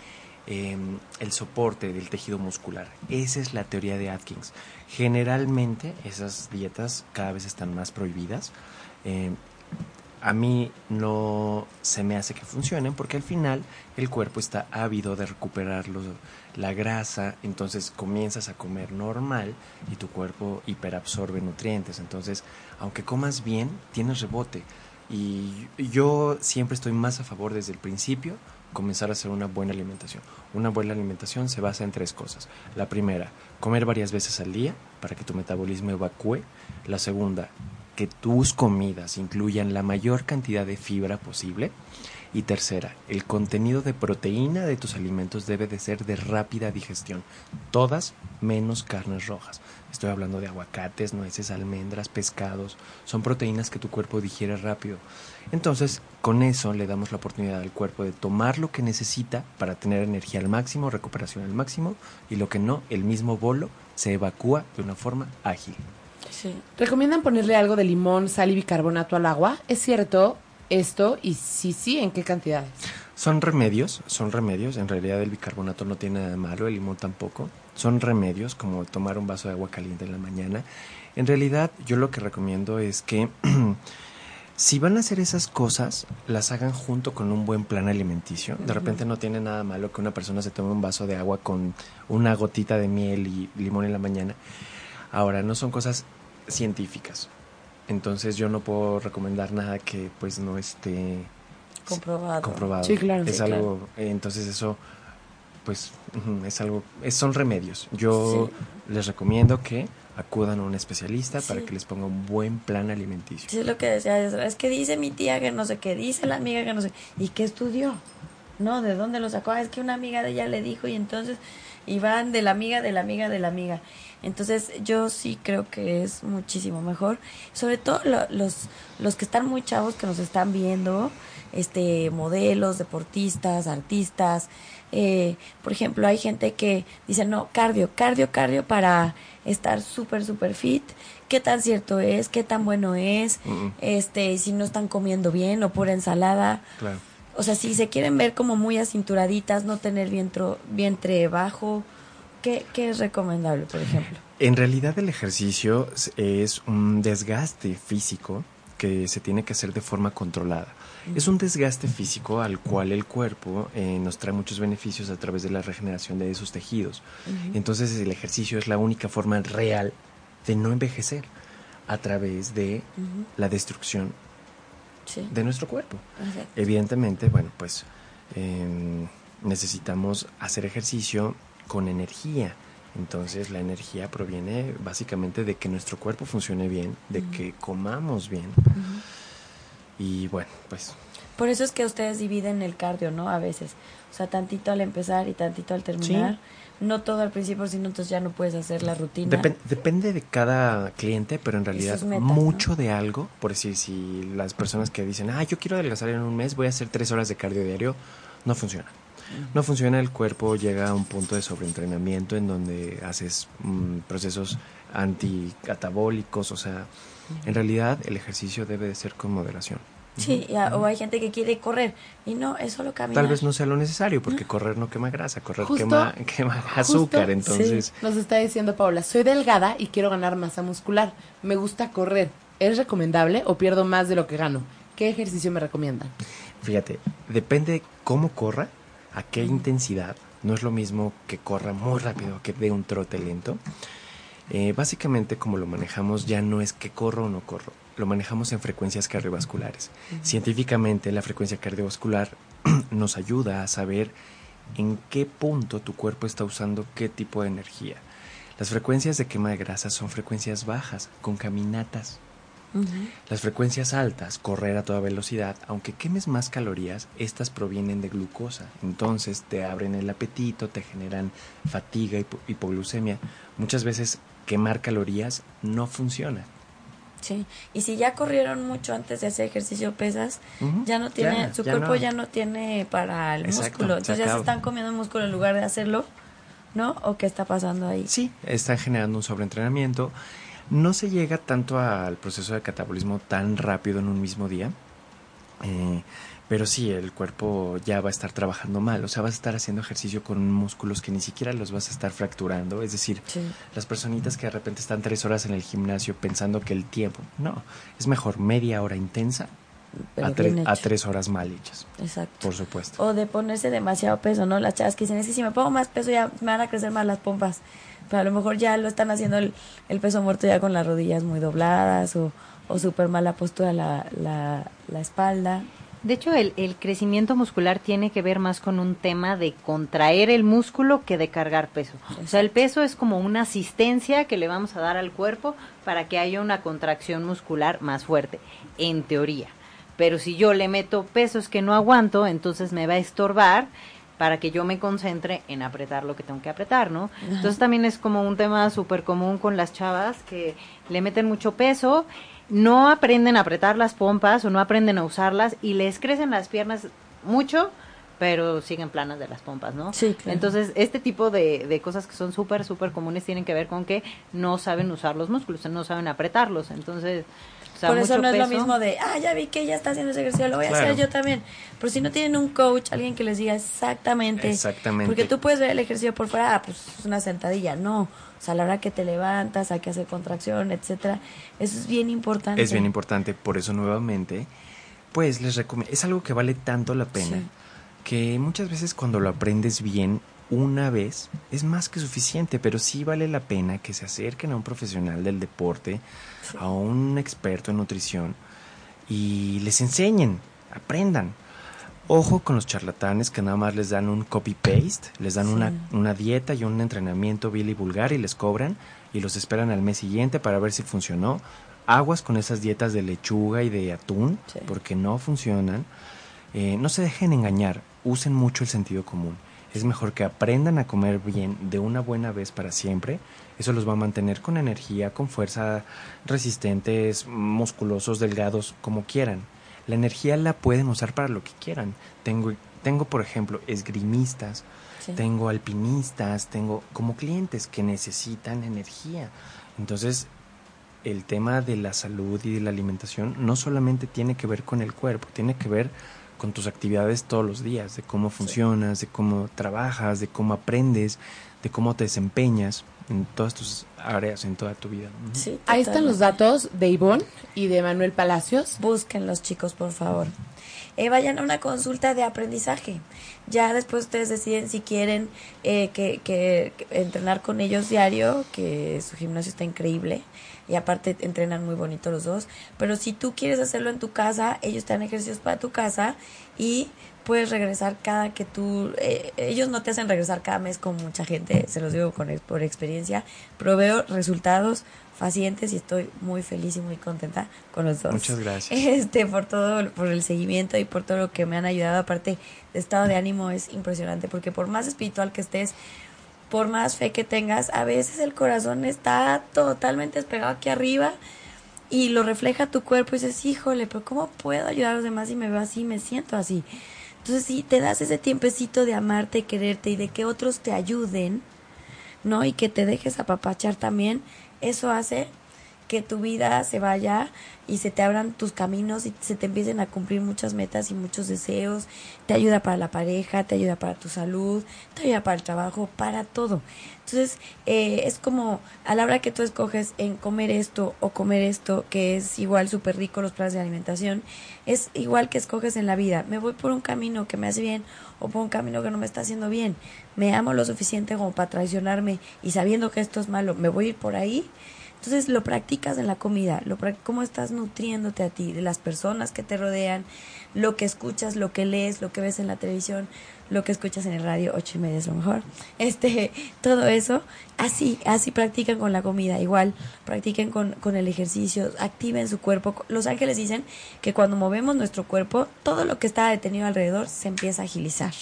em, el soporte del tejido muscular. Esa es la teoría de Atkins. Generalmente esas dietas cada vez están más prohibidas. Em, a mí no se me hace que funcionen porque al final el cuerpo está ávido de recuperar la grasa, entonces comienzas a comer normal y tu cuerpo hiperabsorbe nutrientes. Entonces, aunque comas bien, tienes rebote. Y yo siempre estoy más a favor desde el principio comenzar a hacer una buena alimentación. Una buena alimentación se basa en tres cosas. La primera, comer varias veces al día para que tu metabolismo evacúe. La segunda, que tus comidas incluyan la mayor cantidad de fibra posible. Y tercera, el contenido de proteína de tus alimentos debe de ser de rápida digestión, todas menos carnes rojas. Estoy hablando de aguacates, nueces, almendras, pescados. Son proteínas que tu cuerpo digiere rápido. Entonces, con eso le damos la oportunidad al cuerpo de tomar lo que necesita para tener energía al máximo, recuperación al máximo, y lo que no, el mismo bolo se evacúa de una forma ágil. ¿Recomiendan ponerle algo de limón, sal y bicarbonato al agua? ¿Es cierto esto? Y si sí, ¿en qué cantidades? Son remedios, son remedios. En realidad el bicarbonato no tiene nada malo, el limón tampoco. Son remedios como tomar un vaso de agua caliente en la mañana. En realidad yo lo que recomiendo es que (clears throat) si van a hacer esas cosas, las hagan junto con un buen plan alimenticio. De repente no tiene nada malo que una persona se tome un vaso de agua con una gotita de miel y limón en la mañana. Ahora, no son cosas científicas. Entonces yo no puedo recomendar nada que pues no esté comprobado. comprobado. Sí, claro. Es algo, entonces eso pues es algo, son remedios. Yo les recomiendo que acudan a un especialista para que les ponga un buen plan alimenticio. Sí, es lo que decía, es que dice mi tía que no sé qué, dice la amiga que no sé, ¿y qué estudió? No, ¿de dónde lo sacó? Ah, es que una amiga de ella le dijo y entonces, y van de la amiga, de la amiga, de la amiga. Entonces yo sí creo que es muchísimo mejor, sobre todo los, los que están muy chavos que nos están viendo, este modelos, deportistas, artistas. Eh, por ejemplo, hay gente que dice, no, cardio, cardio, cardio para estar súper, súper fit. ¿Qué tan cierto es? ¿Qué tan bueno es? Este, si no están comiendo bien o pura ensalada. O sea, si se quieren ver como muy acinturaditas, no tener vientre, vientre bajo, ¿Qué, es recomendable, por ejemplo? En realidad el ejercicio es un desgaste físico que se tiene que hacer de forma controlada. Es un desgaste físico al cual el cuerpo eh, nos trae muchos beneficios a través de la regeneración de esos tejidos. Entonces el ejercicio es la única forma real de no envejecer a través de la destrucción de nuestro cuerpo. Evidentemente, bueno, pues em, necesitamos hacer ejercicio con energía. Entonces la energía proviene básicamente de que nuestro cuerpo funcione bien, de que comamos bien. Y bueno, pues... Por eso es que ustedes dividen el cardio, ¿no? A veces. O sea, tantito al empezar y tantito al terminar. No todo al principio, sino entonces ya no puedes hacer la rutina. depende de cada cliente, pero en realidad mucho de algo, por decir, si las personas que dicen, ah, yo quiero adelgazar en un mes, voy a hacer tres horas de cardio diario, no funciona no funciona el cuerpo, llega a un punto de sobreentrenamiento en donde haces mm, procesos anticatabólicos, o sea, en realidad el ejercicio debe de ser con moderación. Sí, o hay gente que quiere correr y no, es solo caminar. Tal vez no sea lo necesario, porque correr no quema grasa, correr quema, (laughs) quema azúcar, entonces... Nos está diciendo Paula, soy delgada y quiero ganar masa muscular, me gusta correr, ¿es recomendable o pierdo más de lo que gano? ¿Qué ejercicio me recomiendan? Fíjate, depende cómo corra, a qué intensidad. No es lo mismo que corra muy rápido que de un trote lento. Eh, básicamente como lo manejamos ya no es que corro o no corro, lo manejamos en frecuencias cardiovasculares. Científicamente la frecuencia cardiovascular (clears throat) nos ayuda a saber en qué punto tu cuerpo está usando qué tipo de energía. Las frecuencias de quema de grasa son frecuencias bajas, con caminatas. Las frecuencias altas, correr a toda velocidad, aunque quemes más calorías, estas provienen de glucosa. Entonces te abren el apetito, te generan fatiga, y hipoglucemia. Muchas veces quemar calorías no funciona. Sí, y si ya corrieron mucho antes de hacer ejercicio pesas, ya no tiene, ya, su ya cuerpo no. ya no tiene para el Exacto, músculo, se entonces ya se están comiendo músculo en lugar de hacerlo, ¿no? ¿O qué está pasando ahí? Sí, están generando un sobreentrenamiento. No se llega tanto al proceso de catabolismo tan rápido en un mismo día, eh, pero sí, el cuerpo ya va a estar trabajando mal, o sea, vas a estar haciendo ejercicio con músculos que ni siquiera los vas a estar fracturando, es decir, Sí. las personitas que de repente están tres horas en el gimnasio pensando que el tiempo, no, es mejor media hora intensa a, tre- bien a tres horas mal hechas, Exacto. por supuesto. O de ponerse demasiado peso, ¿no? Las chavas que dicen, es que si me pongo más peso ya me van a crecer más las pompas. Pero a lo mejor ya lo están haciendo el, el peso muerto ya con las rodillas muy dobladas o, o súper mala postura la, la, la espalda. De hecho, el, el crecimiento muscular tiene que ver más con un tema de contraer el músculo que de cargar peso. O sea, el peso es como una asistencia que le vamos a dar al cuerpo para que haya una contracción muscular más fuerte, en teoría. Pero si yo le meto pesos que no aguanto, entonces me va a estorbar para que yo me concentre en apretar lo que tengo que apretar, ¿no? Entonces también es como un tema súper común con las chavas que le meten mucho peso, no aprenden a apretar las pompas o no aprenden a usarlas y les crecen las piernas mucho, pero siguen planas de las pompas, ¿no? Sí, claro. Entonces, este tipo de, de cosas que son súper, súper comunes tienen que ver con que no saben usar los músculos, no saben apretarlos. Entonces, o sea, Por eso no es lo mismo de, ah, ya vi que ella está haciendo ese ejercicio, lo voy a hacer yo también. Pero si no tienen un coach, alguien que les diga exactamente. Exactamente. Porque tú puedes ver el ejercicio por fuera, ah, pues es una sentadilla. No. O sea, a la hora que te levantas, hay que hacer contracción, etcétera. Eso es bien importante. Es bien importante, por eso nuevamente, pues les recomiendo, es algo que vale tanto la pena, Sí. que muchas veces cuando lo aprendes bien una vez es más que suficiente, pero sí vale la pena que se acerquen a un profesional del deporte, Sí. a un experto en nutrición y les enseñen, aprendan. Ojo con los charlatanes que nada más les dan un copy-paste, les dan Sí. una, una dieta y un entrenamiento vil y vulgar y les cobran y los esperan al mes siguiente para ver si funcionó. Aguas con esas dietas de lechuga y de atún, Sí. porque no funcionan. Eh, no se dejen engañar, usen mucho el sentido común. Es mejor que aprendan a comer bien de una buena vez para siempre. Eso los va a mantener con energía, con fuerza, resistentes, musculosos, delgados, como quieran. La energía la pueden usar para lo que quieran. Tengo, tengo por ejemplo, esgrimistas, Sí. tengo alpinistas, tengo como clientes que necesitan energía. Entonces, el tema de la salud y de la alimentación no solamente tiene que ver con el cuerpo, tiene que ver con tus actividades todos los días, de cómo funcionas, de cómo trabajas, de cómo aprendes, de cómo te desempeñas en todas tus áreas, en toda tu vida. Sí, Ahí están los datos de Ivonne y de Manuel Palacios. Busquen los chicos, por favor. Eh, vayan a una consulta de aprendizaje. Ya después ustedes deciden si quieren eh, que, que- que entrenar con ellos diario, que su gimnasio está increíble y aparte entrenan muy bonito los dos. Pero si tú quieres hacerlo en tu casa, ellos te dan ejercicios para tu casa y puedes regresar cada que tú... eh, ellos no te hacen regresar cada mes con mucha gente, se los digo con, por experiencia, pero veo resultados facientes y estoy muy feliz y muy contenta con los dos. Muchas gracias. (laughs) Este, por todo, por el seguimiento y por todo lo que me han ayudado. Aparte, de estado de ánimo es impresionante porque por más espiritual que estés, por más fe que tengas, a veces el corazón está totalmente despegado aquí arriba y lo refleja tu cuerpo y dices, híjole, pero ¿cómo puedo ayudar a los demás si me veo así, me siento así? Entonces, si te das ese tiempecito de amarte, quererte y de que otros te ayuden, ¿no? Y que te dejes apapachar también, eso hace que tu vida se vaya y se te abran tus caminos y se te empiecen a cumplir muchas metas y muchos deseos. Te ayuda para la pareja, te ayuda para tu salud, te ayuda para el trabajo, para todo. Entonces, eh, es como a la hora que tú escoges en comer esto o comer esto, que es igual súper rico los planes de alimentación, es igual que escoges en la vida. Me voy por un camino que me hace bien o por un camino que no me está haciendo bien. Me amo lo suficiente como para traicionarme y sabiendo que esto es malo, me voy a ir por ahí. Entonces lo practicas en la comida, lo cómo estás nutriéndote a ti, de las personas que te rodean, lo que escuchas, lo que lees, lo que ves en la televisión, lo que escuchas en el radio, ocho y media es lo mejor. (laughs) Este, todo eso, así, así practican con la comida, igual, practiquen con, con el ejercicio, activen su cuerpo. Los ángeles dicen que cuando movemos nuestro cuerpo, todo lo que está detenido alrededor se empieza a agilizar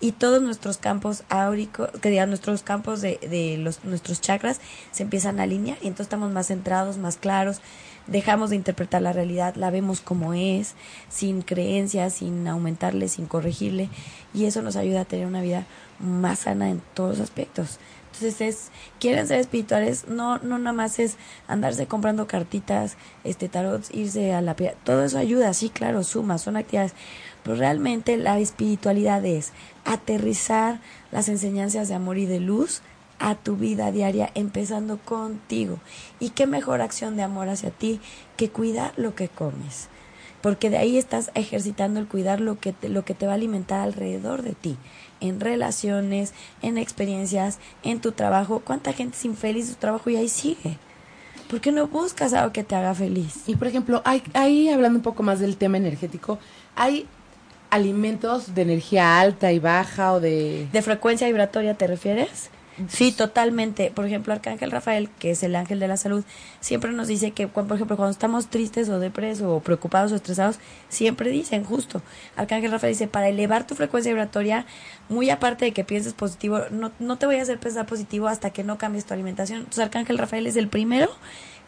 y todos nuestros campos áuricos, que digan nuestros campos de, de los, nuestros chakras se empiezan a alinear y entonces estamos más centrados, más claros. dejamos de interpretar la realidad, la vemos como es, sin creencias, sin aumentarle, sin corregirle, y eso nos ayuda a tener una vida más sana en todos los aspectos. Entonces es, quieren ser espirituales, no, no nada más es andarse comprando cartitas, este tarots, irse a la todo eso ayuda, sí, claro, suma, son actividades, pero realmente la espiritualidad es aterrizar las enseñanzas de amor y de luz a tu vida diaria, empezando contigo. Y qué mejor acción de amor hacia ti que cuidar lo que comes. Porque de ahí estás ejercitando el cuidar lo que te, lo que te va a alimentar alrededor de ti, en relaciones, en experiencias, en tu trabajo. ¿Cuánta gente es infeliz en su trabajo y ahí sigue? ¿Por qué no buscas algo que te haga feliz? Y por ejemplo, hay, ahí hablando un poco más del tema energético, hay alimentos de energía alta y baja o de... ¿De frecuencia vibratoria te refieres? Sí, totalmente. Por ejemplo, Arcángel Rafael, que es el ángel de la salud, siempre nos dice que, por ejemplo, cuando estamos tristes o depresos o preocupados o estresados, siempre dicen, justo, Arcángel Rafael dice, para elevar tu frecuencia vibratoria, muy aparte de que pienses positivo, no, no te voy a hacer pensar positivo hasta que no cambies tu alimentación. Entonces, Arcángel Rafael es el primero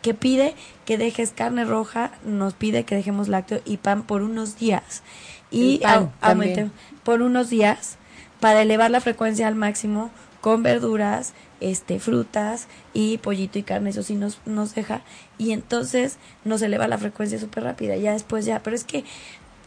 que pide que dejes carne roja, nos pide que dejemos lácteo y pan por unos días y aumente por unos días para elevar la frecuencia al máximo con verduras, este, frutas y pollito y carne, eso sí nos, nos deja, y entonces nos eleva la frecuencia súper rápida, ya después ya, pero es que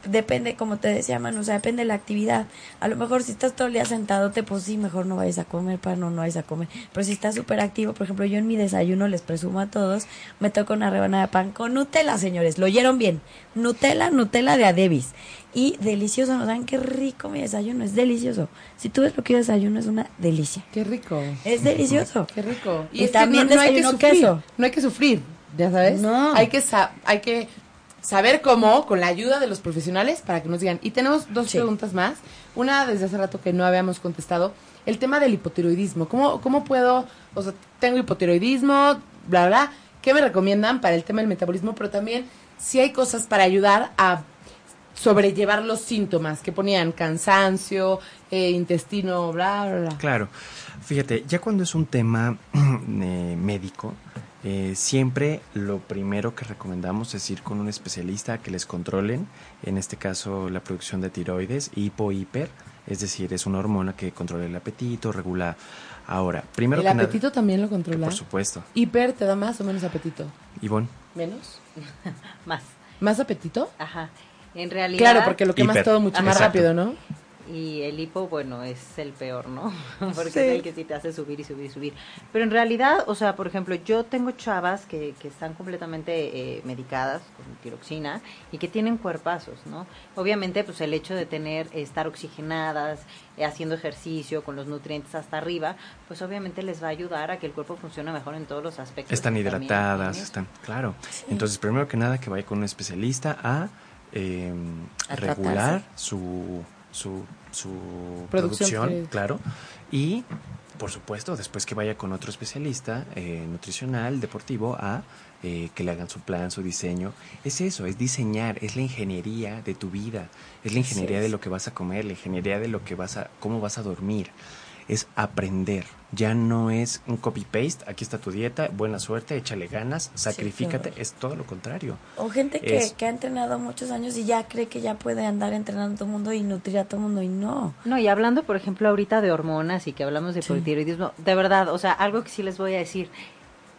depende, como te decía Manu, o sea, depende de la actividad. A lo mejor si estás todo el día sentado, te pues sí, mejor no vayas a comer pan no, no vayas a comer. Pero si estás súper activo, por ejemplo, yo en mi desayuno les presumo a todos, me toco una rebanada de pan con Nutella, señores, lo oyeron bien. Nutella, Nutella de Adebis. Y delicioso, ¿no saben qué rico mi desayuno? Es delicioso. Si tú ves lo que yo desayuno, es una delicia. Qué rico. Es delicioso. Qué rico. Y, también no, hay que sufrir, queso. No hay que sufrir, ya sabes. No. Hay que, hay que saber cómo, con la ayuda de los profesionales, para que nos digan. Y tenemos dos preguntas más. Una desde hace rato que no habíamos contestado. El tema del hipotiroidismo. ¿Cómo, cómo puedo, o sea, tengo hipotiroidismo, bla, bla. ¿Qué me recomiendan para el tema del metabolismo? Pero también si hay cosas para ayudar a sobrellevar los síntomas que ponían cansancio, eh, intestino, bla, bla, bla. Claro. Fíjate, ya cuando es un tema (clears throat) eh, médico, eh, siempre lo primero que recomendamos es ir con un especialista que les controlen, en este caso la producción de tiroides, hipo-hiper, es decir, es una hormona que controla el apetito, regula. Ahora, primero ¿El apetito también lo controla? Por supuesto. ¿Hiper te da más o menos apetito? Ivonne. ¿Menos? (laughs) más. ¿Más apetito? Ajá. En realidad. Claro, porque lo quemas todo mucho más rápido, ¿no? Y el hipo, bueno, es el peor, ¿no? (laughs) Porque es el que sí te hace subir y subir y subir. Pero en realidad, o sea, por ejemplo, yo tengo chavas que, que están completamente eh, medicadas con tiroxina y que tienen cuerpazos, ¿no? Obviamente, pues el hecho de tener, estar oxigenadas, eh, haciendo ejercicio, con los nutrientes hasta arriba, pues obviamente les va a ayudar a que el cuerpo funcione mejor en todos los aspectos. Están hidratadas, están, claro. Entonces, primero que nada, que vaya con un especialista a, eh, regular su su, su producción, claro. Y, por supuesto, después que vaya con otro especialista eh, nutricional, deportivo, a eh, que le hagan su plan, su diseño. Es eso, es diseñar, es la ingeniería de tu vida, es la ingeniería de lo que vas a comer, la ingeniería de lo que vas a, cómo vas a dormir es aprender. Ya no es un copy-paste, aquí está tu dieta, buena suerte, échale ganas, sacrifícate, es todo lo contrario. O gente que, que, ha entrenado muchos años y ya cree que ya puede andar entrenando a todo el mundo y nutrir a todo el mundo y no. No, y hablando, por ejemplo, ahorita de hormonas y que hablamos de hipotiroidismo, de verdad, o sea, algo que sí les voy a decir,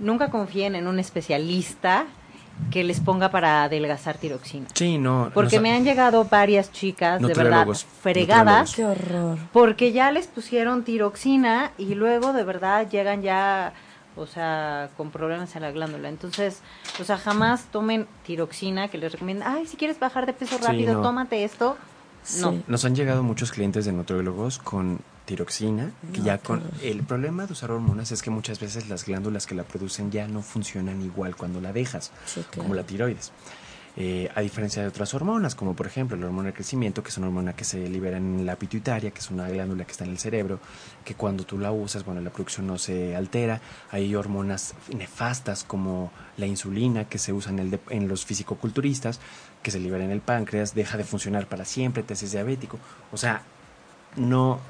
nunca confíen en un especialista que les ponga para adelgazar tiroxina. Sí, no. Porque me han llegado varias chicas, de verdad, fregadas. Qué horror. Porque ya les pusieron tiroxina y luego de verdad llegan ya, o sea, con problemas en la glándula. Entonces, o sea, jamás tomen tiroxina que les recomiendan, ay, si quieres bajar de peso rápido, tómate esto. No. Nos han llegado muchos clientes de nutriólogos con tiroxina, que ya con el problema de usar hormonas es que muchas veces las glándulas que la producen ya no funcionan igual cuando la dejas, como la tiroides. Eh, a diferencia de otras hormonas, como por ejemplo la hormona del crecimiento, que es una hormona que se libera en la pituitaria, que es una glándula que está en el cerebro, que cuando tú la usas, bueno, la producción no se altera. Hay hormonas nefastas como la insulina, que se usa en, el en los fisicoculturistas, que se libera en el páncreas, deja de funcionar para siempre, te haces diabético. O sea, no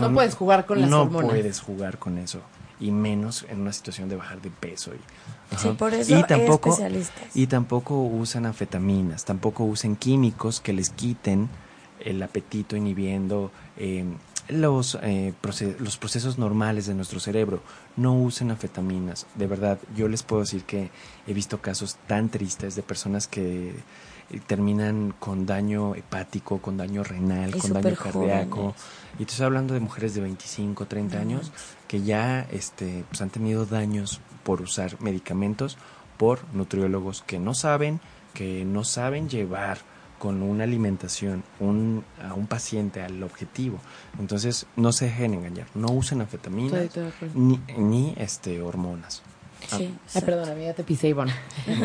no puedes jugar con las no hormonas. puedes jugar con eso y menos en una situación de bajar de peso. Y, sí, por eso y tampoco, especialistas. Y tampoco usan anfetaminas, tampoco usan químicos que les quiten el apetito inhibiendo eh, los, eh, los procesos normales de nuestro cerebro. No usen anfetaminas. De verdad, yo les puedo decir que he visto casos tan tristes de personas que eh, terminan con daño hepático, con daño renal, con daño cardíaco. Y estoy hablando de mujeres de 25, 30 años que ya este, pues han tenido daños por usar medicamentos por nutriólogos que no saben, que no saben llevar con una alimentación un, a un paciente al objetivo. Entonces, no se dejen engañar, no usen anfetaminas ni, ni este, hormonas. Sí. Ah. Ay, perdóname, ya te pisé, Ivonne.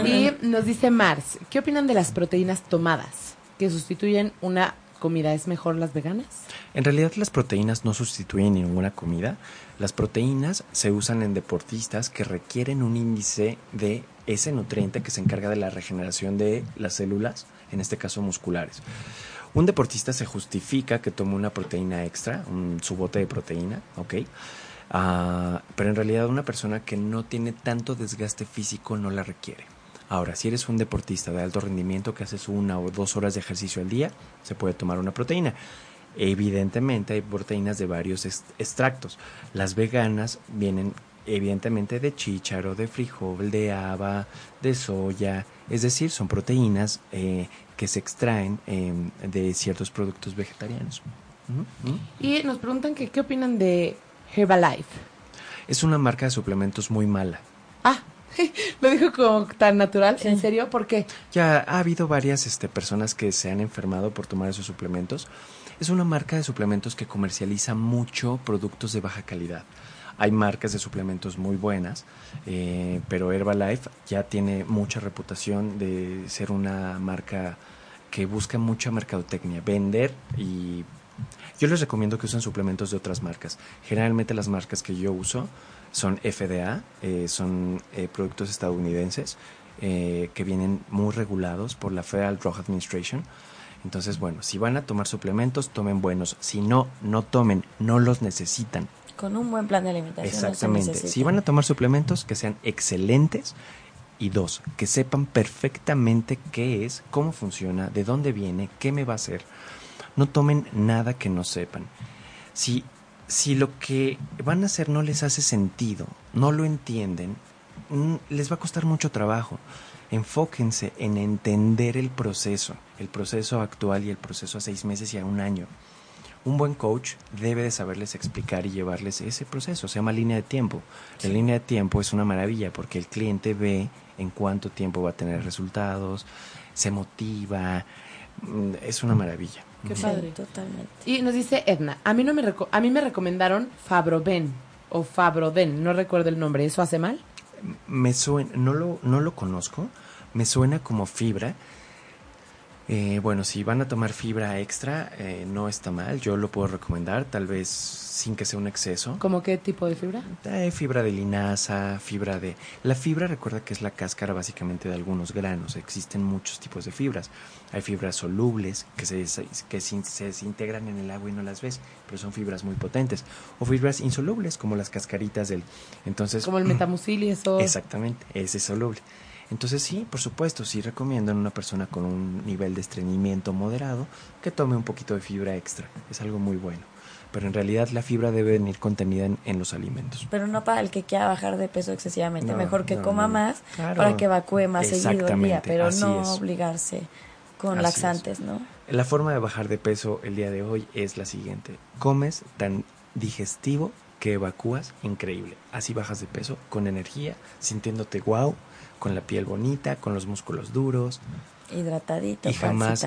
y nos dice Mars, ¿qué opinan de las proteínas tomadas que sustituyen una comida? ¿Es mejor las veganas? En realidad las proteínas no sustituyen ninguna comida. Las proteínas se usan en deportistas que requieren un índice de ese nutriente que se encarga de la regeneración de las células en este caso musculares. Un deportista se justifica que tome una proteína extra, un, su bote de proteína, ¿ok? Ah, pero en realidad una persona que no tiene tanto desgaste físico no la requiere. Ahora, si eres un deportista de alto rendimiento que haces una o dos horas de ejercicio al día, se puede tomar una proteína. Evidentemente hay proteínas de varios extractos. Las veganas vienen evidentemente de chícharo, de frijol, de haba, de soya, es decir, son proteínas eh, que se extraen em, de ciertos productos vegetarianos. Y nos preguntan que qué opinan de Herbalife. Es una marca de suplementos muy mala. Ah, (laughs) lo dijo como tan natural. ¿En serio? ¿Por qué? Ya ha habido varias este, personas que se han enfermado por tomar esos suplementos. Es una marca de suplementos que comercializa mucho productos de baja calidad. Hay marcas de suplementos muy buenas, eh, pero Herbalife ya tiene mucha reputación de ser una marca que busca mucha mercadotecnia, vender y yo les recomiendo que usen suplementos de otras marcas. Generalmente las marcas que yo uso son FDA, eh, son eh, productos estadounidenses que vienen muy regulados por la Federal Drug Administration. Entonces, bueno, si van a tomar suplementos, tomen buenos. Si no, no tomen, no los necesitan. Con un buen plan de alimentación. Exactamente. si van a tomar suplementos, que sean excelentes. Y dos, que sepan perfectamente qué es, cómo funciona, de dónde viene, qué me va a hacer. No tomen nada que no sepan. Si, si lo que van a hacer no les hace sentido, no lo entienden, mm, les va a costar mucho trabajo. Enfóquense en entender el proceso, el proceso actual y el proceso a seis meses y a un año. Un buen coach debe de saberles explicar y llevarles ese proceso, se llama línea de tiempo. La línea de tiempo es una maravilla porque el cliente ve en cuánto tiempo va a tener resultados, se motiva, mm, es una maravilla. Qué padre. totalmente. Y nos dice Edna, a mí, no me a mí me recomendaron Fabroven o Fabroden, no recuerdo el nombre, ¿eso hace mal? Me suena, no lo, no lo conozco, me suena como fibra, eh, bueno, si van a tomar fibra extra, eh, no está mal. Yo lo puedo recomendar, tal vez sin que sea un exceso. ¿Cómo qué tipo de fibra? Eh, fibra de linaza, fibra de... La fibra, recuerda que es la cáscara básicamente de algunos granos. Existen muchos tipos de fibras. Hay fibras solubles que se, que se desintegran en el agua y no las ves, pero son fibras muy potentes. O fibras insolubles, como las cascaritas del... Entonces, como el (clears throat) metamucil y eso. Exactamente, ese es soluble. Entonces sí, por supuesto, sí recomiendo en una persona con un nivel de estreñimiento moderado que tome un poquito de fibra extra. Es algo muy bueno. Pero en realidad la fibra debe venir contenida en, los alimentos. Pero no para el que quiera bajar de peso excesivamente. Mejor que coma más para que evacúe más seguido el día. Pero no obligarse con laxantes, ¿no? La forma de bajar de peso el día de hoy es la siguiente. Comes tan digestivo que evacúas increíble. Así bajas de peso con energía, sintiéndote wow con la piel bonita, con los músculos duros. Hidratadito, y jamás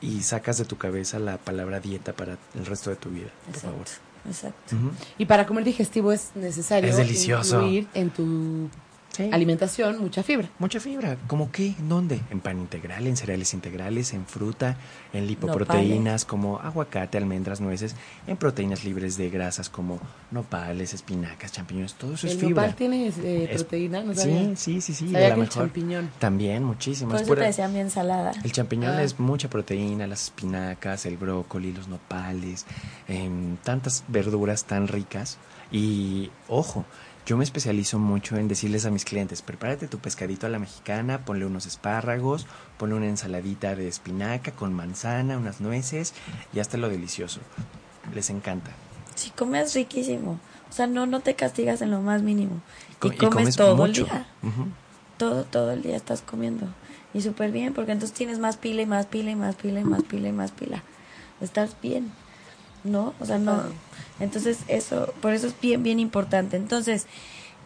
y, sacas de tu cabeza la palabra dieta para el resto de tu vida, por favor. Exacto. Y para comer digestivo es necesario es delicioso. incluir en tu Alimentación, mucha fibra. Mucha fibra. ¿Cómo qué? ¿Dónde? En pan integral, en cereales integrales, en fruta, en lipoproteínas como aguacate, almendras, nueces, en proteínas libres de grasas como nopales, espinacas, champiñones, todo eso es fibra. ¿El nopal tiene eh, proteína? ¿No sí, sí, sí, sí. la el champiñón. También, muchísimo. Por eso te mi ensalada. El champiñón ah. es mucha proteína, las espinacas, el brócoli, los nopales, tantas verduras tan ricas. Y, ojo, Yo me especializo mucho en decirles a mis clientes, prepárate tu pescadito a la mexicana, ponle unos espárragos, ponle una ensaladita de espinaca con manzana, unas nueces y hasta lo delicioso. Les encanta. Sí, comes riquísimo. O sea, no, no te castigas en lo más mínimo. Y, comes, todo el día. Todo, todo el día estás comiendo. Y súper bien, porque entonces tienes más pila y más pila y más pila y más pila y más pila. Estás bien. ¿No? O sea, no. Entonces, eso, por eso es bien, bien importante. Entonces,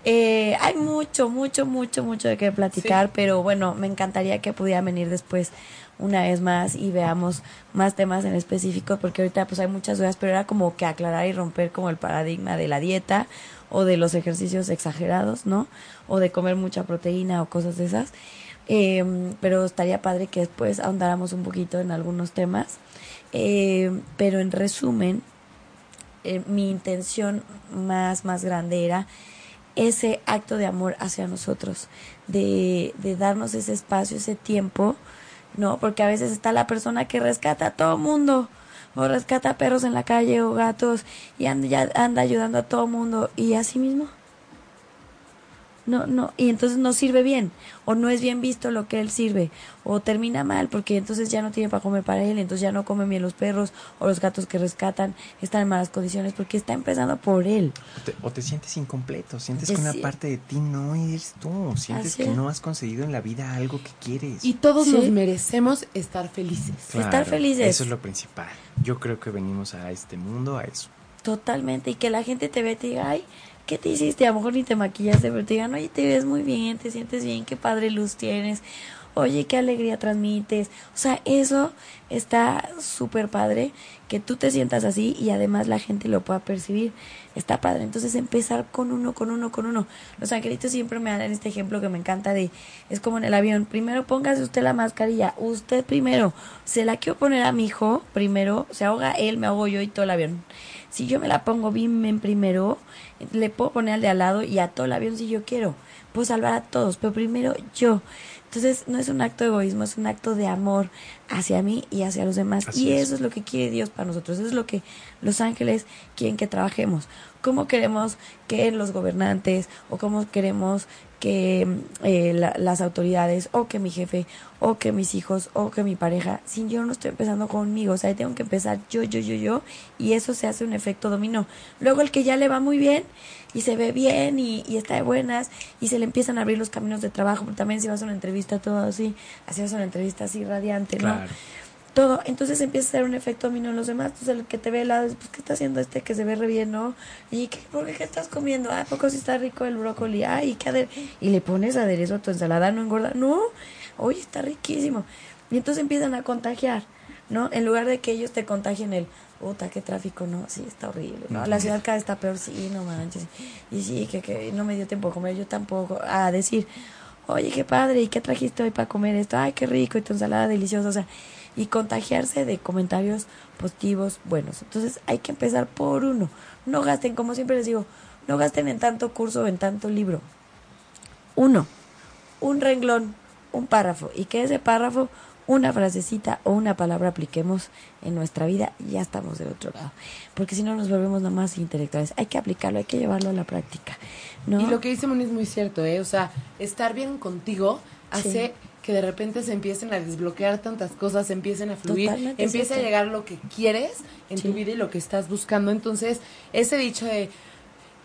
eh, hay mucho, mucho, mucho, mucho de qué platicar, pero bueno, me encantaría que pudiera venir después una vez más y veamos más temas en específico, porque ahorita pues hay muchas dudas, pero era como que aclarar y romper como el paradigma de la dieta o de los ejercicios exagerados, ¿no? O de comer mucha proteína o cosas de esas. Eh, pero estaría padre que después ahondáramos un poquito en algunos temas. Eh, pero en resumen, eh, mi intención más, más grande era ese acto de amor hacia nosotros, de, de darnos ese espacio, ese tiempo, ¿no? Porque a veces está la persona que rescata a todo mundo, o rescata perros en la calle o gatos, y anda, ya anda ayudando a todo mundo, y así mismo no, no, y entonces no sirve bien, o no es bien visto lo que él sirve, o termina mal, porque entonces ya no tiene para comer para él, entonces ya no comen bien los perros, o los gatos que rescatan están en malas condiciones, porque está empezando por él. O te, sientes incompleto, sientes que una parte de ti no eres tú, sientes que no has conseguido en la vida algo que quieres. Y todos nos merecemos estar felices. estar felices. Eso es lo principal. Yo creo que venimos a este mundo a eso. Totalmente, y que la gente te ve y te diga, ay, ¿qué te hiciste? A lo mejor ni te maquillaste, pero te digan, oye, te ves muy bien, te sientes bien, qué padre luz tienes, oye, qué alegría transmites. O sea, eso está súper padre, que tú te sientas así y además la gente lo pueda percibir. Está padre. Entonces empezar con uno, con uno, con uno. Los angelitos siempre me dan este ejemplo que me encanta de, es como en el avión, primero póngase usted la mascarilla, usted primero, se la quiero poner a mi hijo, primero, se ahoga él, me ahogo yo y todo el avión. Si yo me la pongo bien en primero, le puedo poner al de al lado y a todo el avión si yo quiero. Puedo salvar a todos, pero primero yo. Entonces no es un acto de egoísmo, es un acto de amor hacia mí y hacia los demás. y eso es. lo que quiere Dios para nosotros, eso es lo que los ángeles quieren que trabajemos. ¿Cómo queremos que los gobernantes o cómo queremos que eh, las autoridades o que mi jefe o que mis hijos o que mi pareja, si yo no estoy empezando conmigo, o sea, tengo que empezar yo, yo, yo, yo, y eso se hace un efecto dominó. Luego el que ya le va muy bien y se ve bien y, y está de buenas y se le empiezan a abrir los caminos de trabajo, pero también si vas a una entrevista todo así, así vas a una entrevista así radiante, ¿no? Todo. Entonces empieza a ser un efecto dominó en los demás. Entonces el que te ve al lado, pues, ¿qué está haciendo este que se ve re bien, no? ¿Y qué, por qué, estás comiendo? Ah, poco si está rico el brócoli? Ay, qué Y le pones aderezo a tu ensalada, no engorda. No, oye, está riquísimo. Y entonces empiezan a contagiar, ¿no? En lugar de que ellos te contagien el, puta, qué tráfico, no, sí, está horrible, ¿no? La ciudad cada vez está peor, sí, no manches. Y sí, que, que no me dio tiempo a comer, yo tampoco. A decir, oye, qué padre, ¿y qué trajiste hoy para comer esto? Ay, qué rico, y tu ensalada deliciosa, o sea y contagiarse de comentarios positivos buenos. Entonces hay que empezar por uno. No gasten, como siempre les digo, no gasten en tanto curso o en tanto libro. Uno, un renglón, un párrafo y que ese párrafo, una frasecita o una palabra apliquemos en nuestra vida ya estamos del otro lado. Porque si no nos volvemos nada más intelectuales. Hay que aplicarlo, hay que llevarlo a la práctica. ¿no? Y lo que dice Moni es muy cierto, ¿eh? O sea, estar bien contigo hace que de repente se empiecen a desbloquear tantas cosas, empiecen a fluir, empieza a llegar lo que quieres en tu vida y lo que estás buscando. Entonces, ese dicho de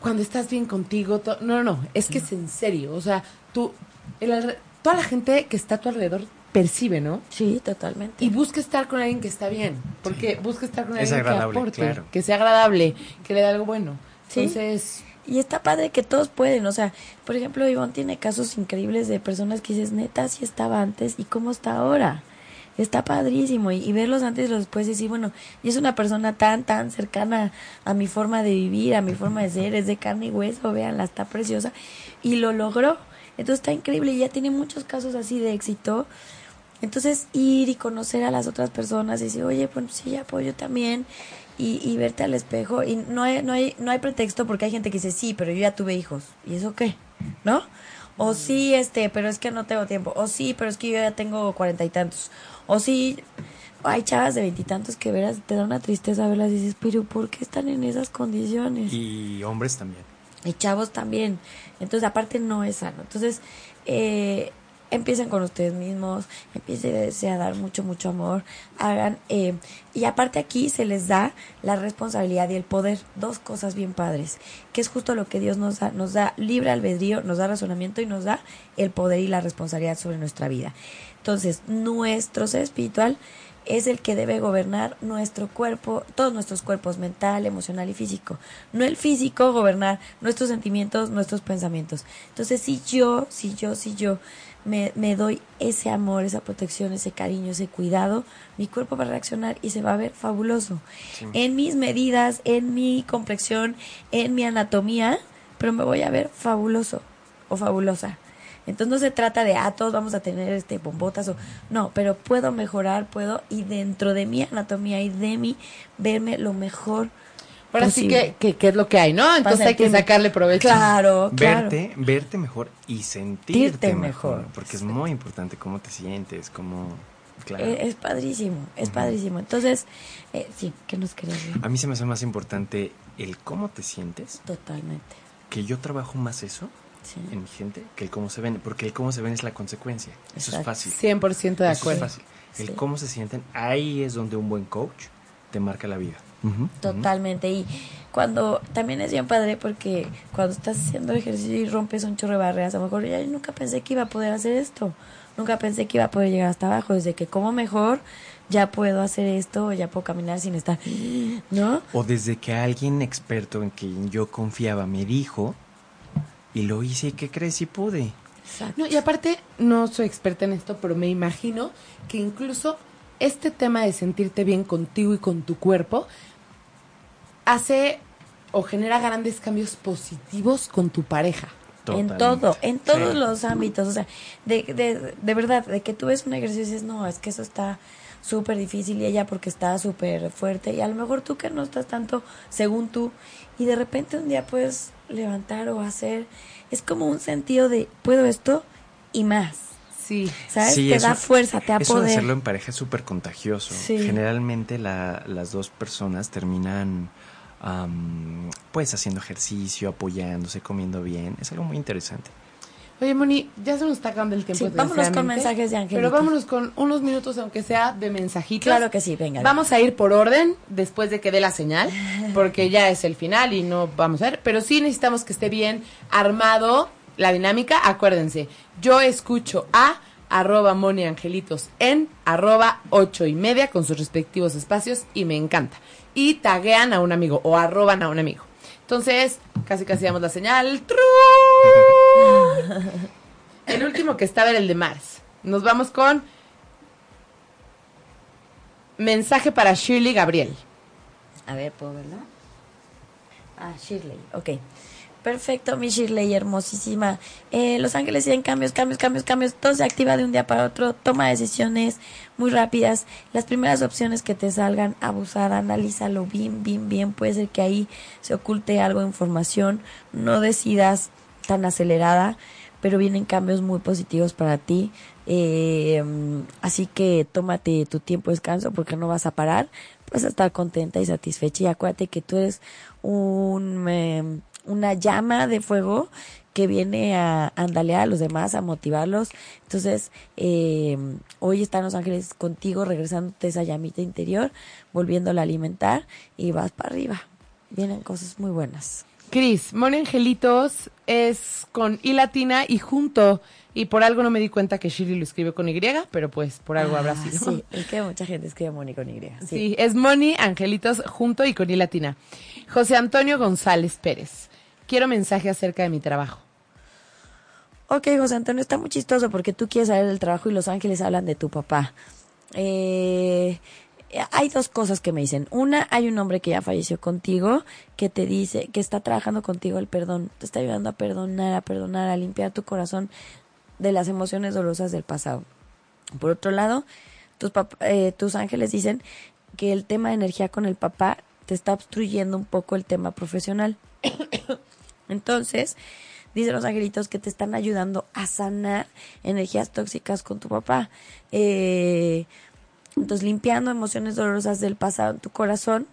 cuando estás bien contigo, no, no, no, es que es en serio. O sea, tú, el, toda la gente que está a tu alrededor percibe, ¿no? Sí, totalmente. Y busca estar con alguien que está bien, porque busca estar con alguien que aporte, que sea agradable, que le dé algo bueno. Entonces, y está padre que todos pueden, o sea, por ejemplo, Ivonne tiene casos increíbles de personas que dices, neta, sí estaba antes y cómo está ahora. Está padrísimo y, verlos antes y los después y decir, bueno, y es una persona tan, tan cercana a mi forma de vivir, a mi forma de ser, es de carne y hueso, véanla, está preciosa. Y lo logró. Entonces está increíble y ya tiene muchos casos así de éxito. Entonces ir y conocer a las otras personas y decir, oye, pues sí, apoyo también y, y verte al espejo y no hay, no hay no hay pretexto porque hay gente que dice sí pero yo ya tuve hijos y eso qué no o sí este pero es que no tengo tiempo o sí pero es que yo ya tengo cuarenta y tantos o sí hay chavas de veintitantos que verás te da una tristeza verlas y dices pero por qué están en esas condiciones y hombres también. Y chavos también. Entonces, aparte no es sano. Entonces, eh, empiecen con ustedes mismos, empiecen a dar mucho, mucho amor, hagan, eh, y aparte aquí se les da la responsabilidad y el poder, dos cosas bien padres, que es justo lo que Dios nos da, nos da libre albedrío, nos da razonamiento y nos da el poder y la responsabilidad sobre nuestra vida. Entonces, nuestro ser espiritual es el que debe gobernar nuestro cuerpo, todos nuestros cuerpos, mental, emocional y físico. No el físico gobernar nuestros sentimientos, nuestros pensamientos. Entonces, si yo, si yo, si yo me, me doy ese amor, esa protección, ese cariño, ese cuidado, mi cuerpo va a reaccionar y se va a ver fabuloso. En mis medidas, en mi complexión, en mi anatomía, pero me voy a ver fabuloso o fabulosa. Entonces no se trata de, ah, todos vamos a tener este bombotas o no, pero puedo mejorar, puedo y dentro de mi anatomía y de mí verme lo mejor Ahora sí que, que, es lo que hay, ¿no? Entonces hay que sacarle provecho. Claro, claro. Verte, verte mejor y sentirte mejor, Porque es muy importante cómo te sientes, cómo... Claro. Eh, es, padrísimo, es padrísimo. Entonces, eh, sí, ¿qué nos querés decir? A mí se me hace más importante el cómo te sientes. Totalmente. Que yo trabajo más eso en mi gente que el cómo se ven, porque el cómo se ven es la consecuencia. Eso es fácil. 100% de acuerdo. es fácil. El cómo se sienten, ahí es donde un buen coach te marca la vida. Totalmente. Y cuando también es bien padre porque cuando estás haciendo ejercicio y rompes un chorro de barreras, a lo mejor ya nunca pensé que iba a poder hacer esto. Nunca pensé que iba a poder llegar hasta abajo. Desde que como mejor, ya puedo hacer esto, ya puedo caminar sin estar, ¿no? O desde que alguien experto en quien yo confiaba me dijo y lo hice y que crees y pude. No, y aparte, no soy experta en esto, pero me imagino que incluso este tema de sentirte bien contigo y con tu cuerpo hace o genera grandes cambios positivos con tu pareja. En todo, en todos los ámbitos. O sea, de, de, de verdad, de que tú ves un ejercicio y dices, no, es que eso está súper difícil y ella porque está súper fuerte y a lo mejor tú que no estás tanto según tú y de repente un día puedes levantar o hacer, es como un sentido de puedo esto y más. Sí. ¿Sabes? te da fuerza, te da eso poder. de hacerlo en pareja es súper contagioso. Generalmente la, las dos personas terminan pues haciendo ejercicio, apoyándose, comiendo bien. Es algo muy interesante. Oye, Moni, ya se nos está acabando el tiempo. Sí, vámonos con mensajes de Angelitos. Pero vámonos con unos minutos, aunque sea de mensajitos. Claro que sí, venga. Vamos a ir por orden después de que dé la señal, (laughs) porque ya es el final y no vamos a ver. Pero sí necesitamos que esté bien armado la dinámica. Acuérdense, yo escucho a arroba Moni Angelitos en arroba ocho y media con sus respectivos espacios y me encanta. Y taguean a un amigo o arroban a un amigo. Entonces, casi casi damos la señal. El último que estaba era el de Mars. Nos vamos con mensaje para Shirley Gabriel. A ver, ¿puedo verlo? Ah, Shirley, ok. Perfecto, mi Shirley, hermosísima. Eh, Los Ángeles tienen cambios, cambios, cambios, cambios. Todo se activa de un día para otro. Toma decisiones muy rápidas. Las primeras opciones que te salgan, abusar, analízalo bien, bien, bien. Puede ser que ahí se oculte algo de información. No decidas tan acelerada, pero vienen cambios muy positivos para ti. Eh, así que tómate tu tiempo de descanso porque no vas a parar. Vas a estar contenta y satisfecha. Y acuérdate que tú eres un... Em, una llama de fuego que viene a andalear a los demás, a motivarlos. Entonces, eh, hoy están los ángeles contigo, regresándote esa llamita interior, volviéndola a alimentar y vas para arriba. Vienen cosas muy buenas. Cris, Moni Angelitos es con I latina y junto, y por algo no me di cuenta que Shirley lo escribió con Y, pero pues por algo habrá ah, sido. Sí, es que mucha gente escribe Moni con Y. Sí. es Moni Angelitos junto y con I latina. José Antonio González Pérez quiero mensaje acerca de mi trabajo. Ok, José Antonio, está muy chistoso porque tú quieres saber del trabajo y los ángeles hablan de tu papá. Eh, hay dos cosas que me dicen. Una, hay un hombre que ya falleció contigo, que te dice, que está trabajando contigo el perdón, te está ayudando a perdonar, a perdonar, a limpiar tu corazón de las emociones dolorosas del pasado. Por otro lado, tus, eh, tus ángeles dicen que el tema de energía con el papá te está obstruyendo un poco el tema profesional. (coughs) Entonces, dicen los angelitos que te están ayudando a sanar energías tóxicas con tu papá. Eh, entonces, limpiando emociones dolorosas del pasado en tu corazón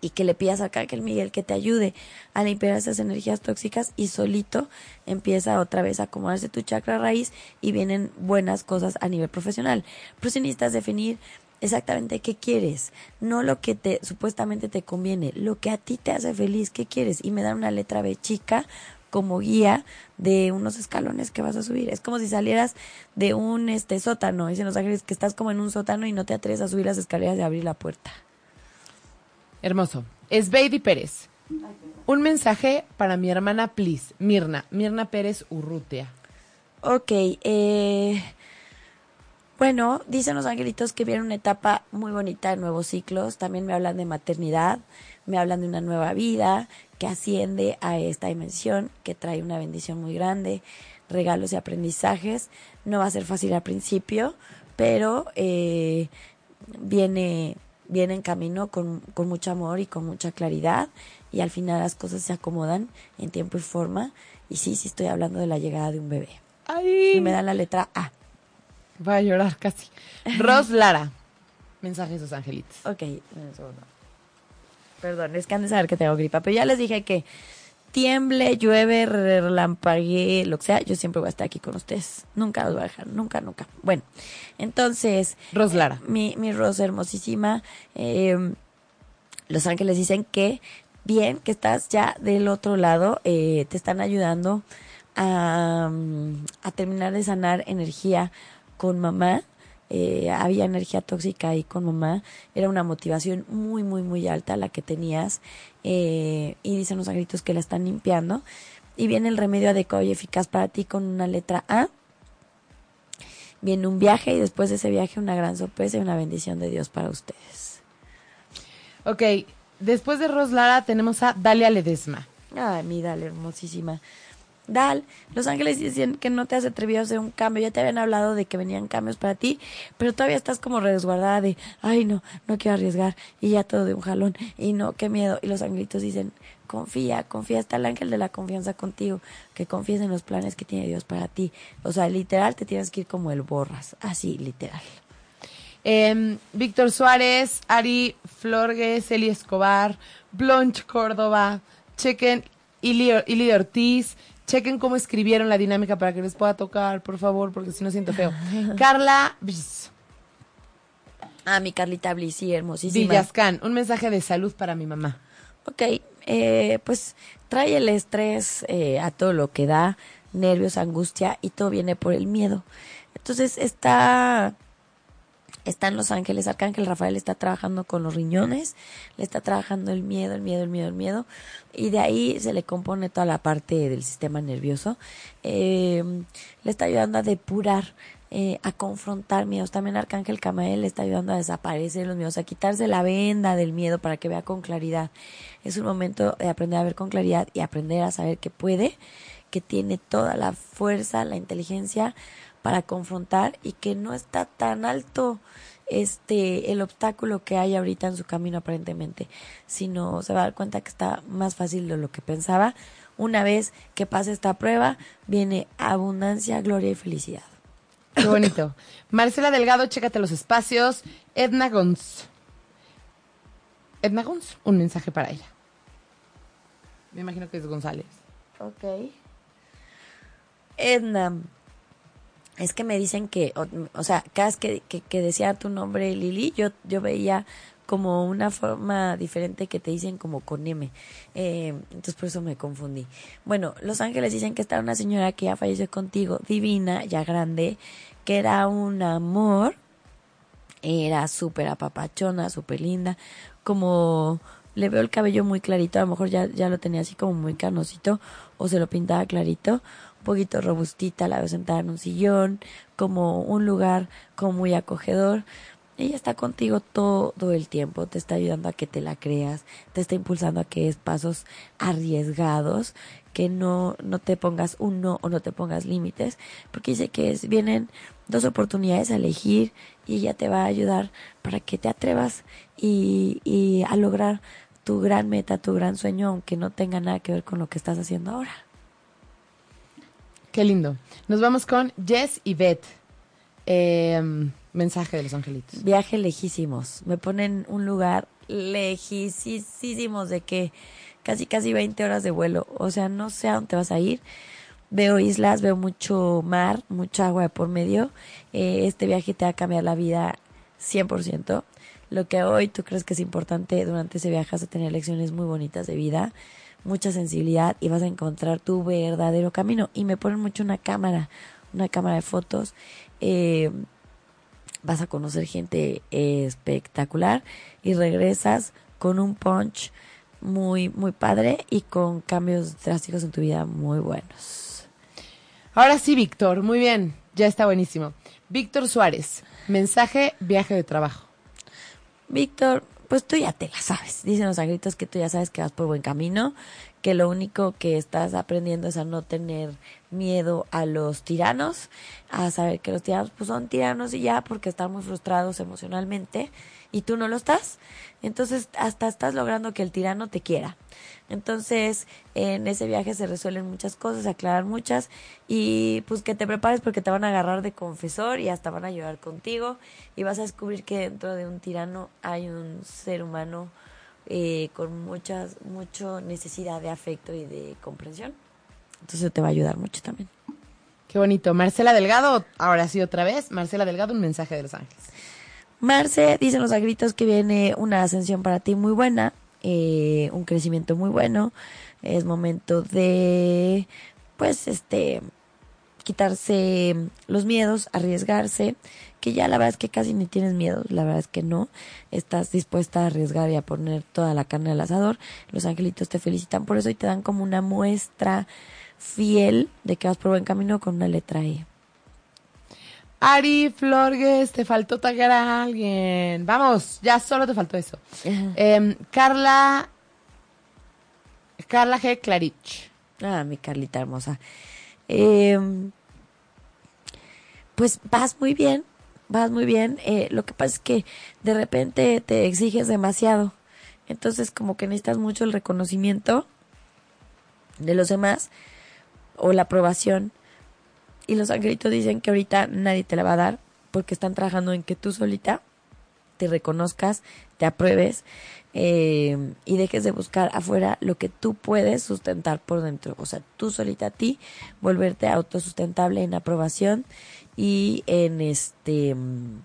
y que le pidas a Arcángel Miguel que te ayude a limpiar esas energías tóxicas y solito empieza otra vez a acomodarse tu chakra raíz y vienen buenas cosas a nivel profesional. Pero si necesitas definir exactamente qué quieres, no lo que te supuestamente te conviene, lo que a ti te hace feliz, qué quieres y me dan una letra B chica como guía de unos escalones que vas a subir. Es como si salieras de un este sótano, dicen los ángeles que estás como en un sótano y no te atreves a subir las escaleras y abrir la puerta. Hermoso. Es Baby Pérez. Un mensaje para mi hermana, please. Mirna. Mirna Pérez Urrutia. Ok, eh, bueno, dicen los angelitos que viene una etapa muy bonita de nuevos ciclos. También me hablan de maternidad, me hablan de una nueva vida que asciende a esta dimensión, que trae una bendición muy grande, regalos y aprendizajes. No va a ser fácil al principio, pero eh, viene viene en camino con, con mucho amor y con mucha claridad y al final las cosas se acomodan en tiempo y forma y sí, sí estoy hablando de la llegada de un bebé. Ay. Y me dan la letra A. Voy a llorar casi. Ros Lara. Mensajes sus angelitos. Ok, un segundo. Perdón, es que han de saber que tengo gripa, pero ya les dije que tiemble, llueve, relampaguee, lo que sea, yo siempre voy a estar aquí con ustedes. Nunca los voy a dejar, nunca, nunca. Bueno, entonces, Ros Lara. mi, mi rosa hermosísima, eh, los ángeles dicen que bien, que estás ya del otro lado, eh, te están ayudando a, mm, a terminar de sanar energía con mamá. Eh, había energía tóxica ahí con mamá, era una motivación muy, muy, muy alta la que tenías, eh, y dicen los angelitos que la están limpiando, y viene el remedio adecuado y eficaz para ti con una letra A, viene un viaje y después de ese viaje una gran sorpresa y una bendición de Dios para ustedes. Ok, después de Ros Lara tenemos a Dalia Ledesma. Ay, mi Dal, hermosísima. Dal, los ángeles dicen que no te has atrevido a hacer un cambio. Ya te habían hablado de que venían cambios para ti, pero todavía estás como resguardada de, ay, no, no quiero arriesgar. Y ya todo de un jalón. Y no, qué miedo. Y los angelitos dicen, confía, confía. Está el ángel de la confianza contigo. Que confíes en los planes que tiene Dios para ti. O sea, literal, te tienes que ir como el borras. Así, literal. Em, Víctor Suárez, Ari Florgues, Eli Escobar, Blonch Córdoba, chequen Ili, Ili Ortiz, chequen cómo escribieron la dinámica para que les pueda tocar, por favor, porque si no siento feo. (laughs) Carla Bs- Ah, mi Carlita Bliss, sí, hermosísima. Villascan, un mensaje de salud para mi mamá. Ok, eh, pues trae el estrés eh, a todo lo que da, nervios, angustia y todo viene por el miedo. Entonces está, están los ángeles, Arcángel Rafael está trabajando con los riñones, le está trabajando el miedo, el miedo, el miedo, el miedo y de ahí se le compone toda la parte del sistema nervioso. Eh, le está ayudando a depurar eh, a confrontar miedos. También Arcángel Camael le está ayudando a desaparecer los miedos, a quitarse la venda del miedo para que vea con claridad. Es un momento de aprender a ver con claridad y aprender a saber que puede, que tiene toda la fuerza, la inteligencia para confrontar y que no está tan alto este el obstáculo que hay ahorita en su camino aparentemente, sino se va a dar cuenta que está más fácil de lo que pensaba. Una vez que pase esta prueba, viene abundancia, gloria y felicidad. Qué bonito. Marcela Delgado, chécate los espacios. Edna Gons. Edna Gons, un mensaje para ella. Me imagino que es González. Ok. Edna, es que me dicen que, o, sea, cada vez que, que, que decía tu nombre Lili, yo, yo veía como una forma diferente que te dicen como con M. Eh, entonces por eso me confundí. Bueno, Los Ángeles dicen que está una señora que ya falleció contigo, divina, ya grande, que era un amor, era súper apapachona, súper linda, como le veo el cabello muy clarito, a lo mejor ya, ya lo tenía así como muy canosito, o se lo pintaba clarito, poquito robustita, la veo sentada en un sillón, como un lugar como muy acogedor. Ella está contigo todo el tiempo, te está ayudando a que te la creas, te está impulsando a que des pasos arriesgados, que no, no te pongas un no o no te pongas límites, porque dice que es, vienen dos oportunidades a elegir y ella te va a ayudar para que te atrevas y, y a lograr tu gran meta, tu gran sueño, aunque no tenga nada que ver con lo que estás haciendo ahora. Qué lindo. Nos vamos con Jess y Beth. Eh, Mensaje de los angelitos. Viaje lejísimos. Me ponen un lugar lejísimos de que casi, casi 20 horas de vuelo. O sea, no sé a dónde vas a ir. Veo islas, veo mucho mar, mucha agua por medio. Eh, este viaje te va a cambiar la vida 100%. Lo que hoy tú crees que es importante durante ese viaje vas tener lecciones muy bonitas de vida, mucha sensibilidad y vas a encontrar tu verdadero camino. Y me ponen mucho una cámara, una cámara de fotos. Eh, vas a conocer gente espectacular y regresas con un punch muy, muy padre y con cambios drásticos en tu vida muy buenos. Ahora sí, Víctor, muy bien, ya está buenísimo. Víctor Suárez, mensaje, viaje de trabajo. Víctor, pues tú ya te la sabes. Dicen los angelitos que tú ya sabes que vas por buen camino, que lo único que estás aprendiendo es a no tener miedo a los tiranos, a saber que los tiranos pues son tiranos y ya porque están muy frustrados emocionalmente y tú no lo estás. Entonces hasta estás logrando que el tirano te quiera. Entonces en ese viaje se resuelven muchas cosas, se aclaran muchas y pues que te prepares porque te van a agarrar de confesor y hasta van a llorar contigo y vas a descubrir que dentro de un tirano hay un ser humano eh, con muchas, mucha necesidad de afecto y de comprensión. Entonces te va a ayudar mucho también. Qué bonito. Marcela Delgado, ahora sí otra vez. Marcela Delgado, un mensaje de los ángeles. Marce, dicen los agritos que viene una ascensión para ti muy buena, eh, un crecimiento muy bueno. Es momento de, pues, este, quitarse los miedos, arriesgarse, que ya la verdad es que casi ni tienes miedo, la verdad es que no, estás dispuesta a arriesgar y a poner toda la carne al asador. Los angelitos te felicitan por eso y te dan como una muestra fiel de que vas por buen camino con una letra E. Ari Florgues, te faltó taggear a alguien. Vamos, ya solo te faltó eso. Em, Carla. Carla G. Clarich. Ah, mi Carlita hermosa. Em, pues vas muy bien, vas muy bien. Eh, lo que pasa es que de repente te exiges demasiado. Entonces como que necesitas mucho el reconocimiento de los demás o la aprobación. Y los angelitos dicen que ahorita nadie te la va a dar porque están trabajando en que tú solita te reconozcas, te apruebes eh, y dejes de buscar afuera lo que tú puedes sustentar por dentro. O sea, tú solita a ti, volverte autosustentable en aprobación y en este... Mm,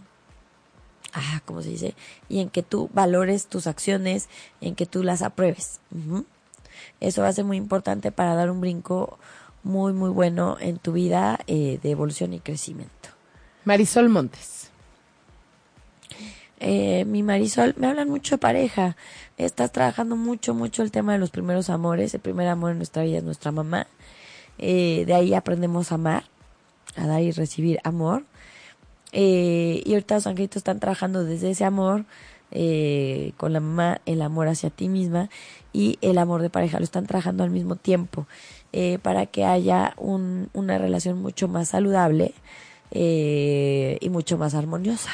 ah, ¿cómo se dice? Y en que tú valores tus acciones, en que tú las apruebes. Eso va a ser muy importante para dar un brinco muy, muy bueno en tu vida eh, de evolución y crecimiento. Marisol Montes. Eh, mi Marisol, me hablan mucho de pareja. Estás trabajando mucho, mucho el tema de los primeros amores. El primer amor en nuestra vida es nuestra mamá. Eh, de ahí aprendemos a amar, a dar y recibir amor. y ahorita los angelitos están trabajando desde ese amor con la mamá, el amor hacia ti misma y el amor de pareja. Lo están trabajando al mismo tiempo. Eh, para que haya un, una relación mucho más saludable eh, y mucho más armoniosa.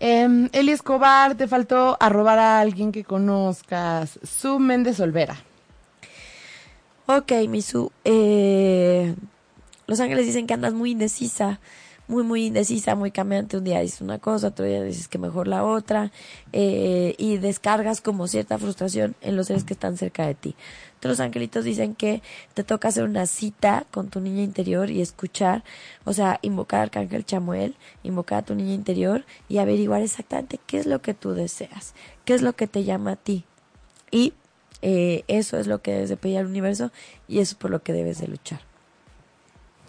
Eh, Eli Escobar, te faltó arrobar a alguien que conozcas. Su Méndez Olvera. Ok, Misu. Eh, Los Ángeles dicen que andas muy indecisa muy, muy indecisa, muy cambiante. Un día dices una cosa, otro día dices que mejor la otra, eh, y descargas como cierta frustración en los seres que están cerca de ti. Entonces los angelitos dicen que te toca hacer una cita con tu niña interior y escuchar, o sea, invocar al arcángel Chamuel, invocar a tu niña interior y averiguar exactamente qué es lo que tú deseas, qué es lo que te llama a ti. Y eh, eso es lo que debes de pedir al universo y eso es por lo que debes de luchar.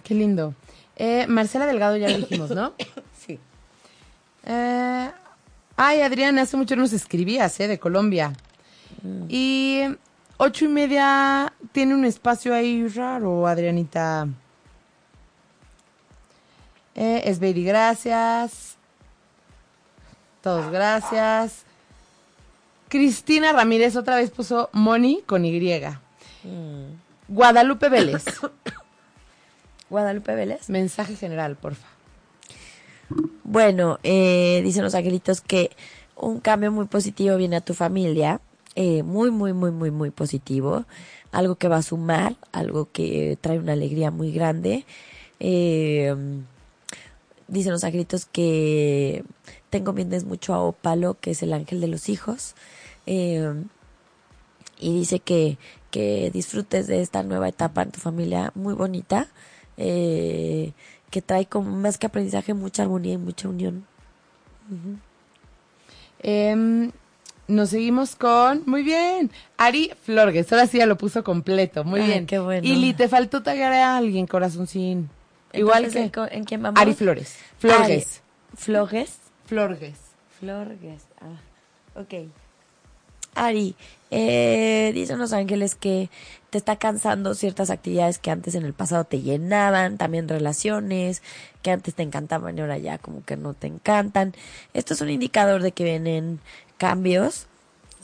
Qué lindo. Eh, Marcela Delgado ya lo dijimos, ¿no? (coughs) sí. Eh, ay, Adriana, hace mucho nos escribías, ¿eh? De Colombia. Mm. Y ocho y media tiene un espacio ahí raro, Adrianita. Eh, es Baby, gracias. Todos gracias. Cristina Ramírez otra vez puso Moni con Y. Mm. Guadalupe Vélez. (coughs) Guadalupe Vélez. Mensaje general, porfa. Bueno, eh, dicen los angelitos que un cambio muy positivo viene a tu familia, eh, muy, muy, muy, muy, muy positivo, algo que va a sumar, algo que trae una alegría muy grande. Eh, dicen los angelitos que te encomiendes mucho a Opalo, que es el ángel de los hijos. Eh, y dice que, que disfrutes de esta nueva etapa en tu familia muy bonita, eh, que trae como más que aprendizaje mucha armonía y mucha unión. Em, nos seguimos con, muy bien, Ari Florgues, ahora sí ya lo puso completo, muy Ay, bien. qué bueno. Y te faltó taggear a alguien, corazoncín. Igual que ¿en, co- ¿en quién vamos? Ari Flores. Florgues. Flores. Florgues. Florgues. Ah, ok. Ari, eh, dicen los ángeles que te está cansando ciertas actividades que antes en el pasado te llenaban, también relaciones que antes te encantaban y ahora ya como que no te encantan. Esto es un indicador de que vienen cambios,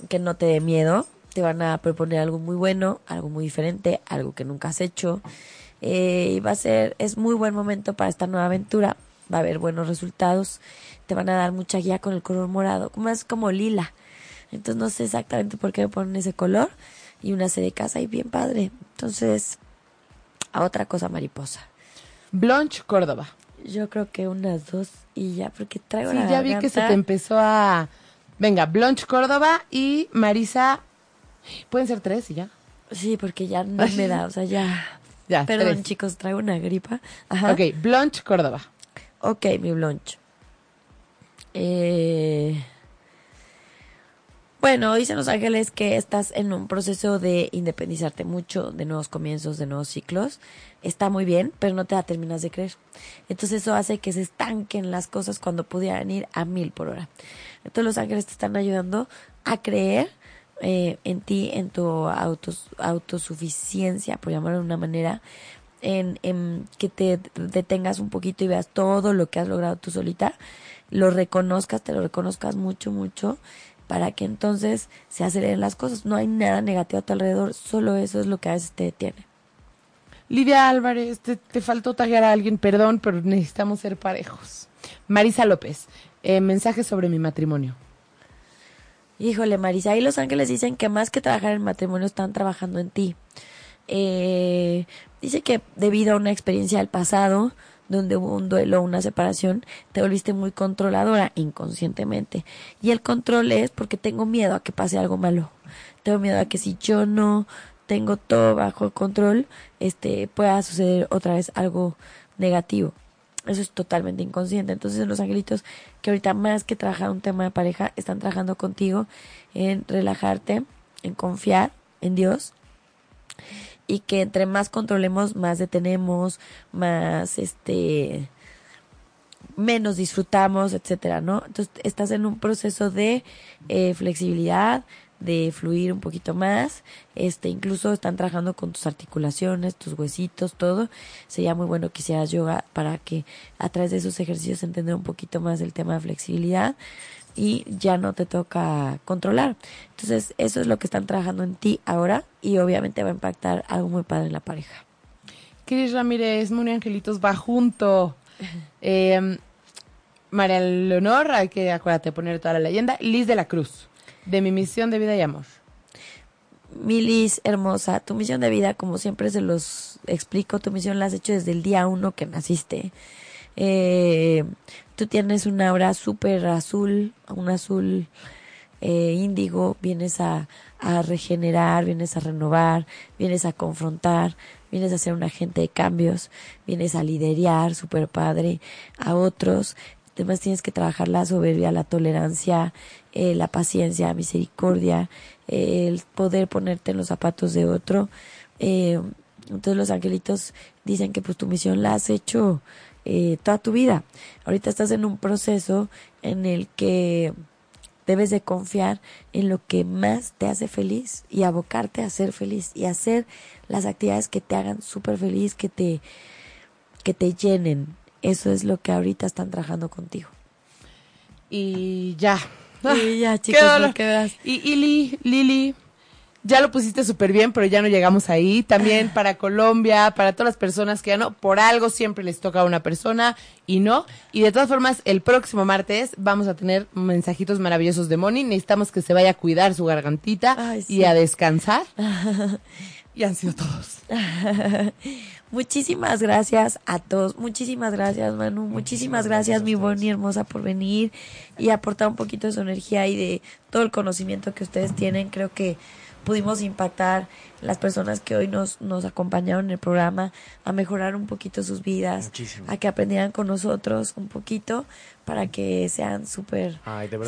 que no te dé miedo, te van a proponer algo muy bueno, algo muy diferente, algo que nunca has hecho. Eh, y va a ser, es muy buen momento para esta nueva aventura. Va a haber buenos resultados. Te van a dar mucha guía con el color morado, como es como lila. Entonces no sé exactamente por qué me ponen ese color. Y una C de casa y bien padre. Entonces, a otra cosa mariposa. Blanche Córdoba. Yo creo que unas dos y ya, porque traigo Sí, la ya vi que se te empezó a... Venga, Blanche Córdoba y Marisa... Pueden ser tres y ya. Sí, porque ya no me da, o sea, ya. (laughs) Ya, Perdón, tres. chicos, traigo una gripa. Ajá. Ok, Blanche Córdoba. Ok, mi blonch. Eh, bueno, dicen los ángeles que estás en un proceso de independizarte mucho, de nuevos comienzos, de nuevos ciclos. Está muy bien, pero no te la terminas de creer. Entonces eso hace que se estanquen las cosas cuando pudieran ir a mil por hora. Entonces los ángeles te están ayudando a creer eh, en ti, en tu autos, autosuficiencia, por llamarlo de una manera, en, en que te detengas un poquito y veas todo lo que has logrado tú solita, lo reconozcas, te lo reconozcas mucho, mucho, para que entonces se aceleren las cosas. No hay nada negativo a tu alrededor, solo eso es lo que a veces te detiene. Lidia Álvarez, te, te faltó taggear a alguien, perdón, pero necesitamos ser parejos. Marisa López, eh, mensaje sobre mi matrimonio. Híjole, Marisa, ahí los ángeles dicen que más que trabajar en matrimonio están trabajando en ti. Eh, dice que debido a una experiencia del pasado, donde hubo un duelo, una separación, te volviste muy controladora inconscientemente. Y el control es porque tengo miedo a que pase algo malo. Tengo miedo a que si yo no tengo todo bajo control, este, pueda suceder otra vez algo negativo. Eso es totalmente inconsciente. Entonces los angelitos que ahorita más que trabajar un tema de pareja, están trabajando contigo en relajarte, en confiar en Dios y que entre más controlemos, más detenemos, más este menos disfrutamos, etcétera, ¿no? Entonces estás en un proceso de eh, flexibilidad, de fluir un poquito más, este, incluso están trabajando con tus articulaciones, tus huesitos, todo. Sería muy bueno que hicieras yoga para que a través de esos ejercicios entender un poquito más el tema de flexibilidad y ya no te toca controlar. Entonces, eso es lo que están trabajando en ti ahora y obviamente va a impactar algo muy padre en la pareja. Cris Ramírez, Moni Angelitos va junto. Eh, María Leonor, hay que acuérdate poner toda la leyenda. Liz de la Cruz, de mi misión de vida y amor. Milis, hermosa, tu misión de vida, como siempre se los explico, tu misión la has hecho desde el día uno que naciste. Eh, tú tienes un aura súper azul, un azul eh, índigo, vienes a, regenerar, vienes a renovar, vienes a confrontar, vienes a ser un agente de cambios, vienes a liderar, súper padre, a otros. Además tienes que trabajar la soberbia, la tolerancia, eh, la paciencia, misericordia, eh, el poder ponerte en los zapatos de otro. Entonces los angelitos dicen que pues tu misión la has hecho eh, toda tu vida. Ahorita estás en un proceso en el que debes de confiar en lo que más te hace feliz y abocarte a ser feliz y hacer las actividades que te hagan súper feliz, que te, que te llenen. Eso es lo que ahorita están trabajando contigo. Y ya. Y ya, (laughs) chicos, lo que veas. Y, y Li- Lili, ya lo pusiste súper bien, pero ya no llegamos ahí. También para Colombia, para todas las personas que ya no, por algo siempre les toca a una persona y no. Y de todas formas, el próximo martes vamos a tener mensajitos maravillosos de Moni. Necesitamos que se vaya a cuidar su gargantita Ay, sí. y a descansar. (laughs) y han sido todos. (laughs) Muchísimas gracias a todos. Muchísimas gracias, Manu. Muchísimas, gracias, mi Bonnie hermosa, por venir y aportar un poquito de su energía y de todo el conocimiento que ustedes tienen. Creo que pudimos impactar las personas que hoy nos, nos acompañaron en el programa a mejorar un poquito sus vidas, Muchísimo. a que aprendieran con nosotros un poquito para que sean súper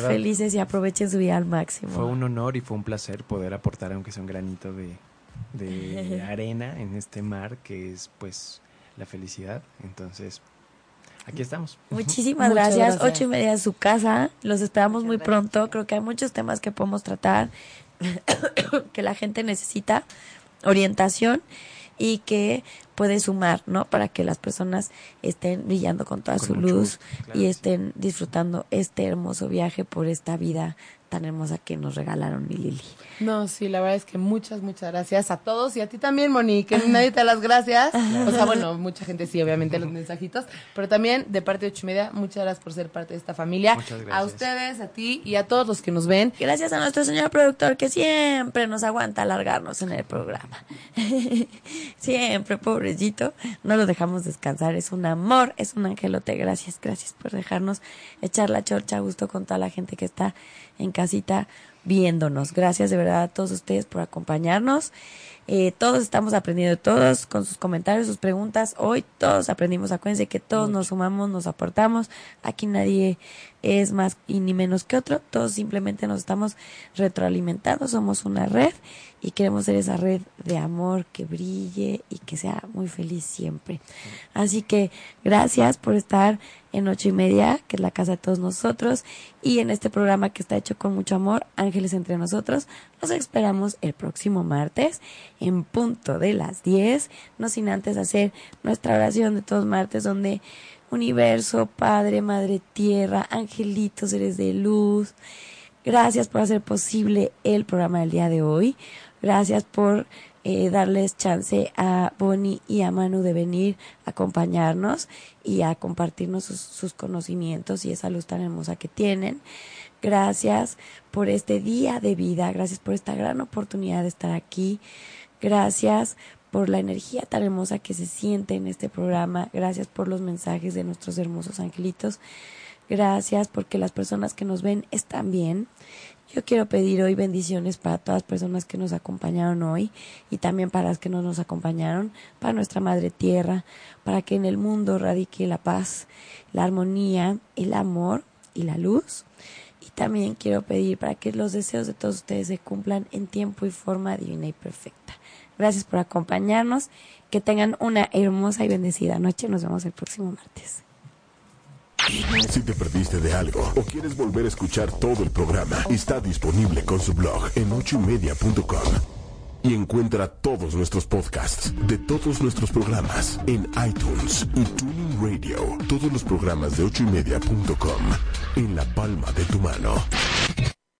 felices y aprovechen su vida al máximo. Fue un honor y fue un placer poder aportar, aunque sea un granito de, de (laughs) arena en este mar que es pues la felicidad. Entonces, aquí estamos. (laughs) Muchísimas gracias. Ocho y media de su casa. Los esperamos muy pronto. Creo que hay muchos temas que podemos tratar, (coughs) que la gente necesita orientación y que puede sumar, ¿no? Para que las personas estén brillando con toda Con su luz claro y sí. estén disfrutando este hermoso viaje por esta vida tan hermosa que nos regalaron mi Lili. No, sí, la verdad es que muchas, muchas gracias a todos y a ti también, Monique. que Nadie te las gracias. O sea, bueno, mucha gente sí, obviamente, los mensajitos. Pero también, de parte de ocho y media, muchas gracias por ser parte de esta familia. Muchas A gracias. ustedes, a ti y a todos los que nos ven. Gracias a nuestro señor productor que siempre nos aguanta alargarnos en el programa. (laughs) siempre, pobrecito. No lo dejamos descansar. Es un amor, es un angelote. Gracias, gracias por dejarnos echar la chorcha a gusto con toda la gente que está en casita viéndonos. Gracias de verdad a todos ustedes por acompañarnos. Eh, todos estamos aprendiendo todos con sus comentarios, sus preguntas. Hoy todos aprendimos. Acuérdense que todos nos sumamos, nos aportamos. Aquí nadie es más y ni menos que otro. Todos simplemente nos estamos retroalimentando. Somos una red y queremos ser esa red de amor que brille y que sea muy feliz siempre. Así que gracias por estar en ocho y media, que es la casa de todos nosotros, y en este programa que está hecho con mucho amor, Ángeles entre nosotros. Los esperamos el próximo martes en punto de las 10, no sin antes hacer nuestra oración de todos martes donde universo, Padre, Madre Tierra, angelitos, seres de luz, Gracias por hacer posible el programa del día de hoy. Gracias por eh, darles chance a Bonnie y a Manu de venir a acompañarnos y a compartirnos sus, sus conocimientos y esa luz tan hermosa que tienen. Gracias por este día de vida. Gracias por esta gran oportunidad de estar aquí. Gracias por la energía tan hermosa que se siente en este programa. Gracias por los mensajes de nuestros hermosos angelitos. Gracias porque las personas que nos ven están bien. Yo quiero pedir hoy bendiciones para todas las personas que nos acompañaron hoy y también para las que no nos acompañaron, para nuestra Madre Tierra, para que en el mundo radique la paz, la armonía, el amor y la luz. Y también quiero pedir para que los deseos de todos ustedes se cumplan en tiempo y forma divina y perfecta. Gracias por acompañarnos. Que tengan una hermosa y bendecida noche. Nos vemos el próximo martes. Si te perdiste de algo o quieres volver a escuchar todo el programa, está disponible con su blog en ochoymedia.com. Y encuentra todos nuestros podcasts de todos nuestros programas en iTunes y Tuning Radio. Todos los programas de ochoymedia.com en la palma de tu mano.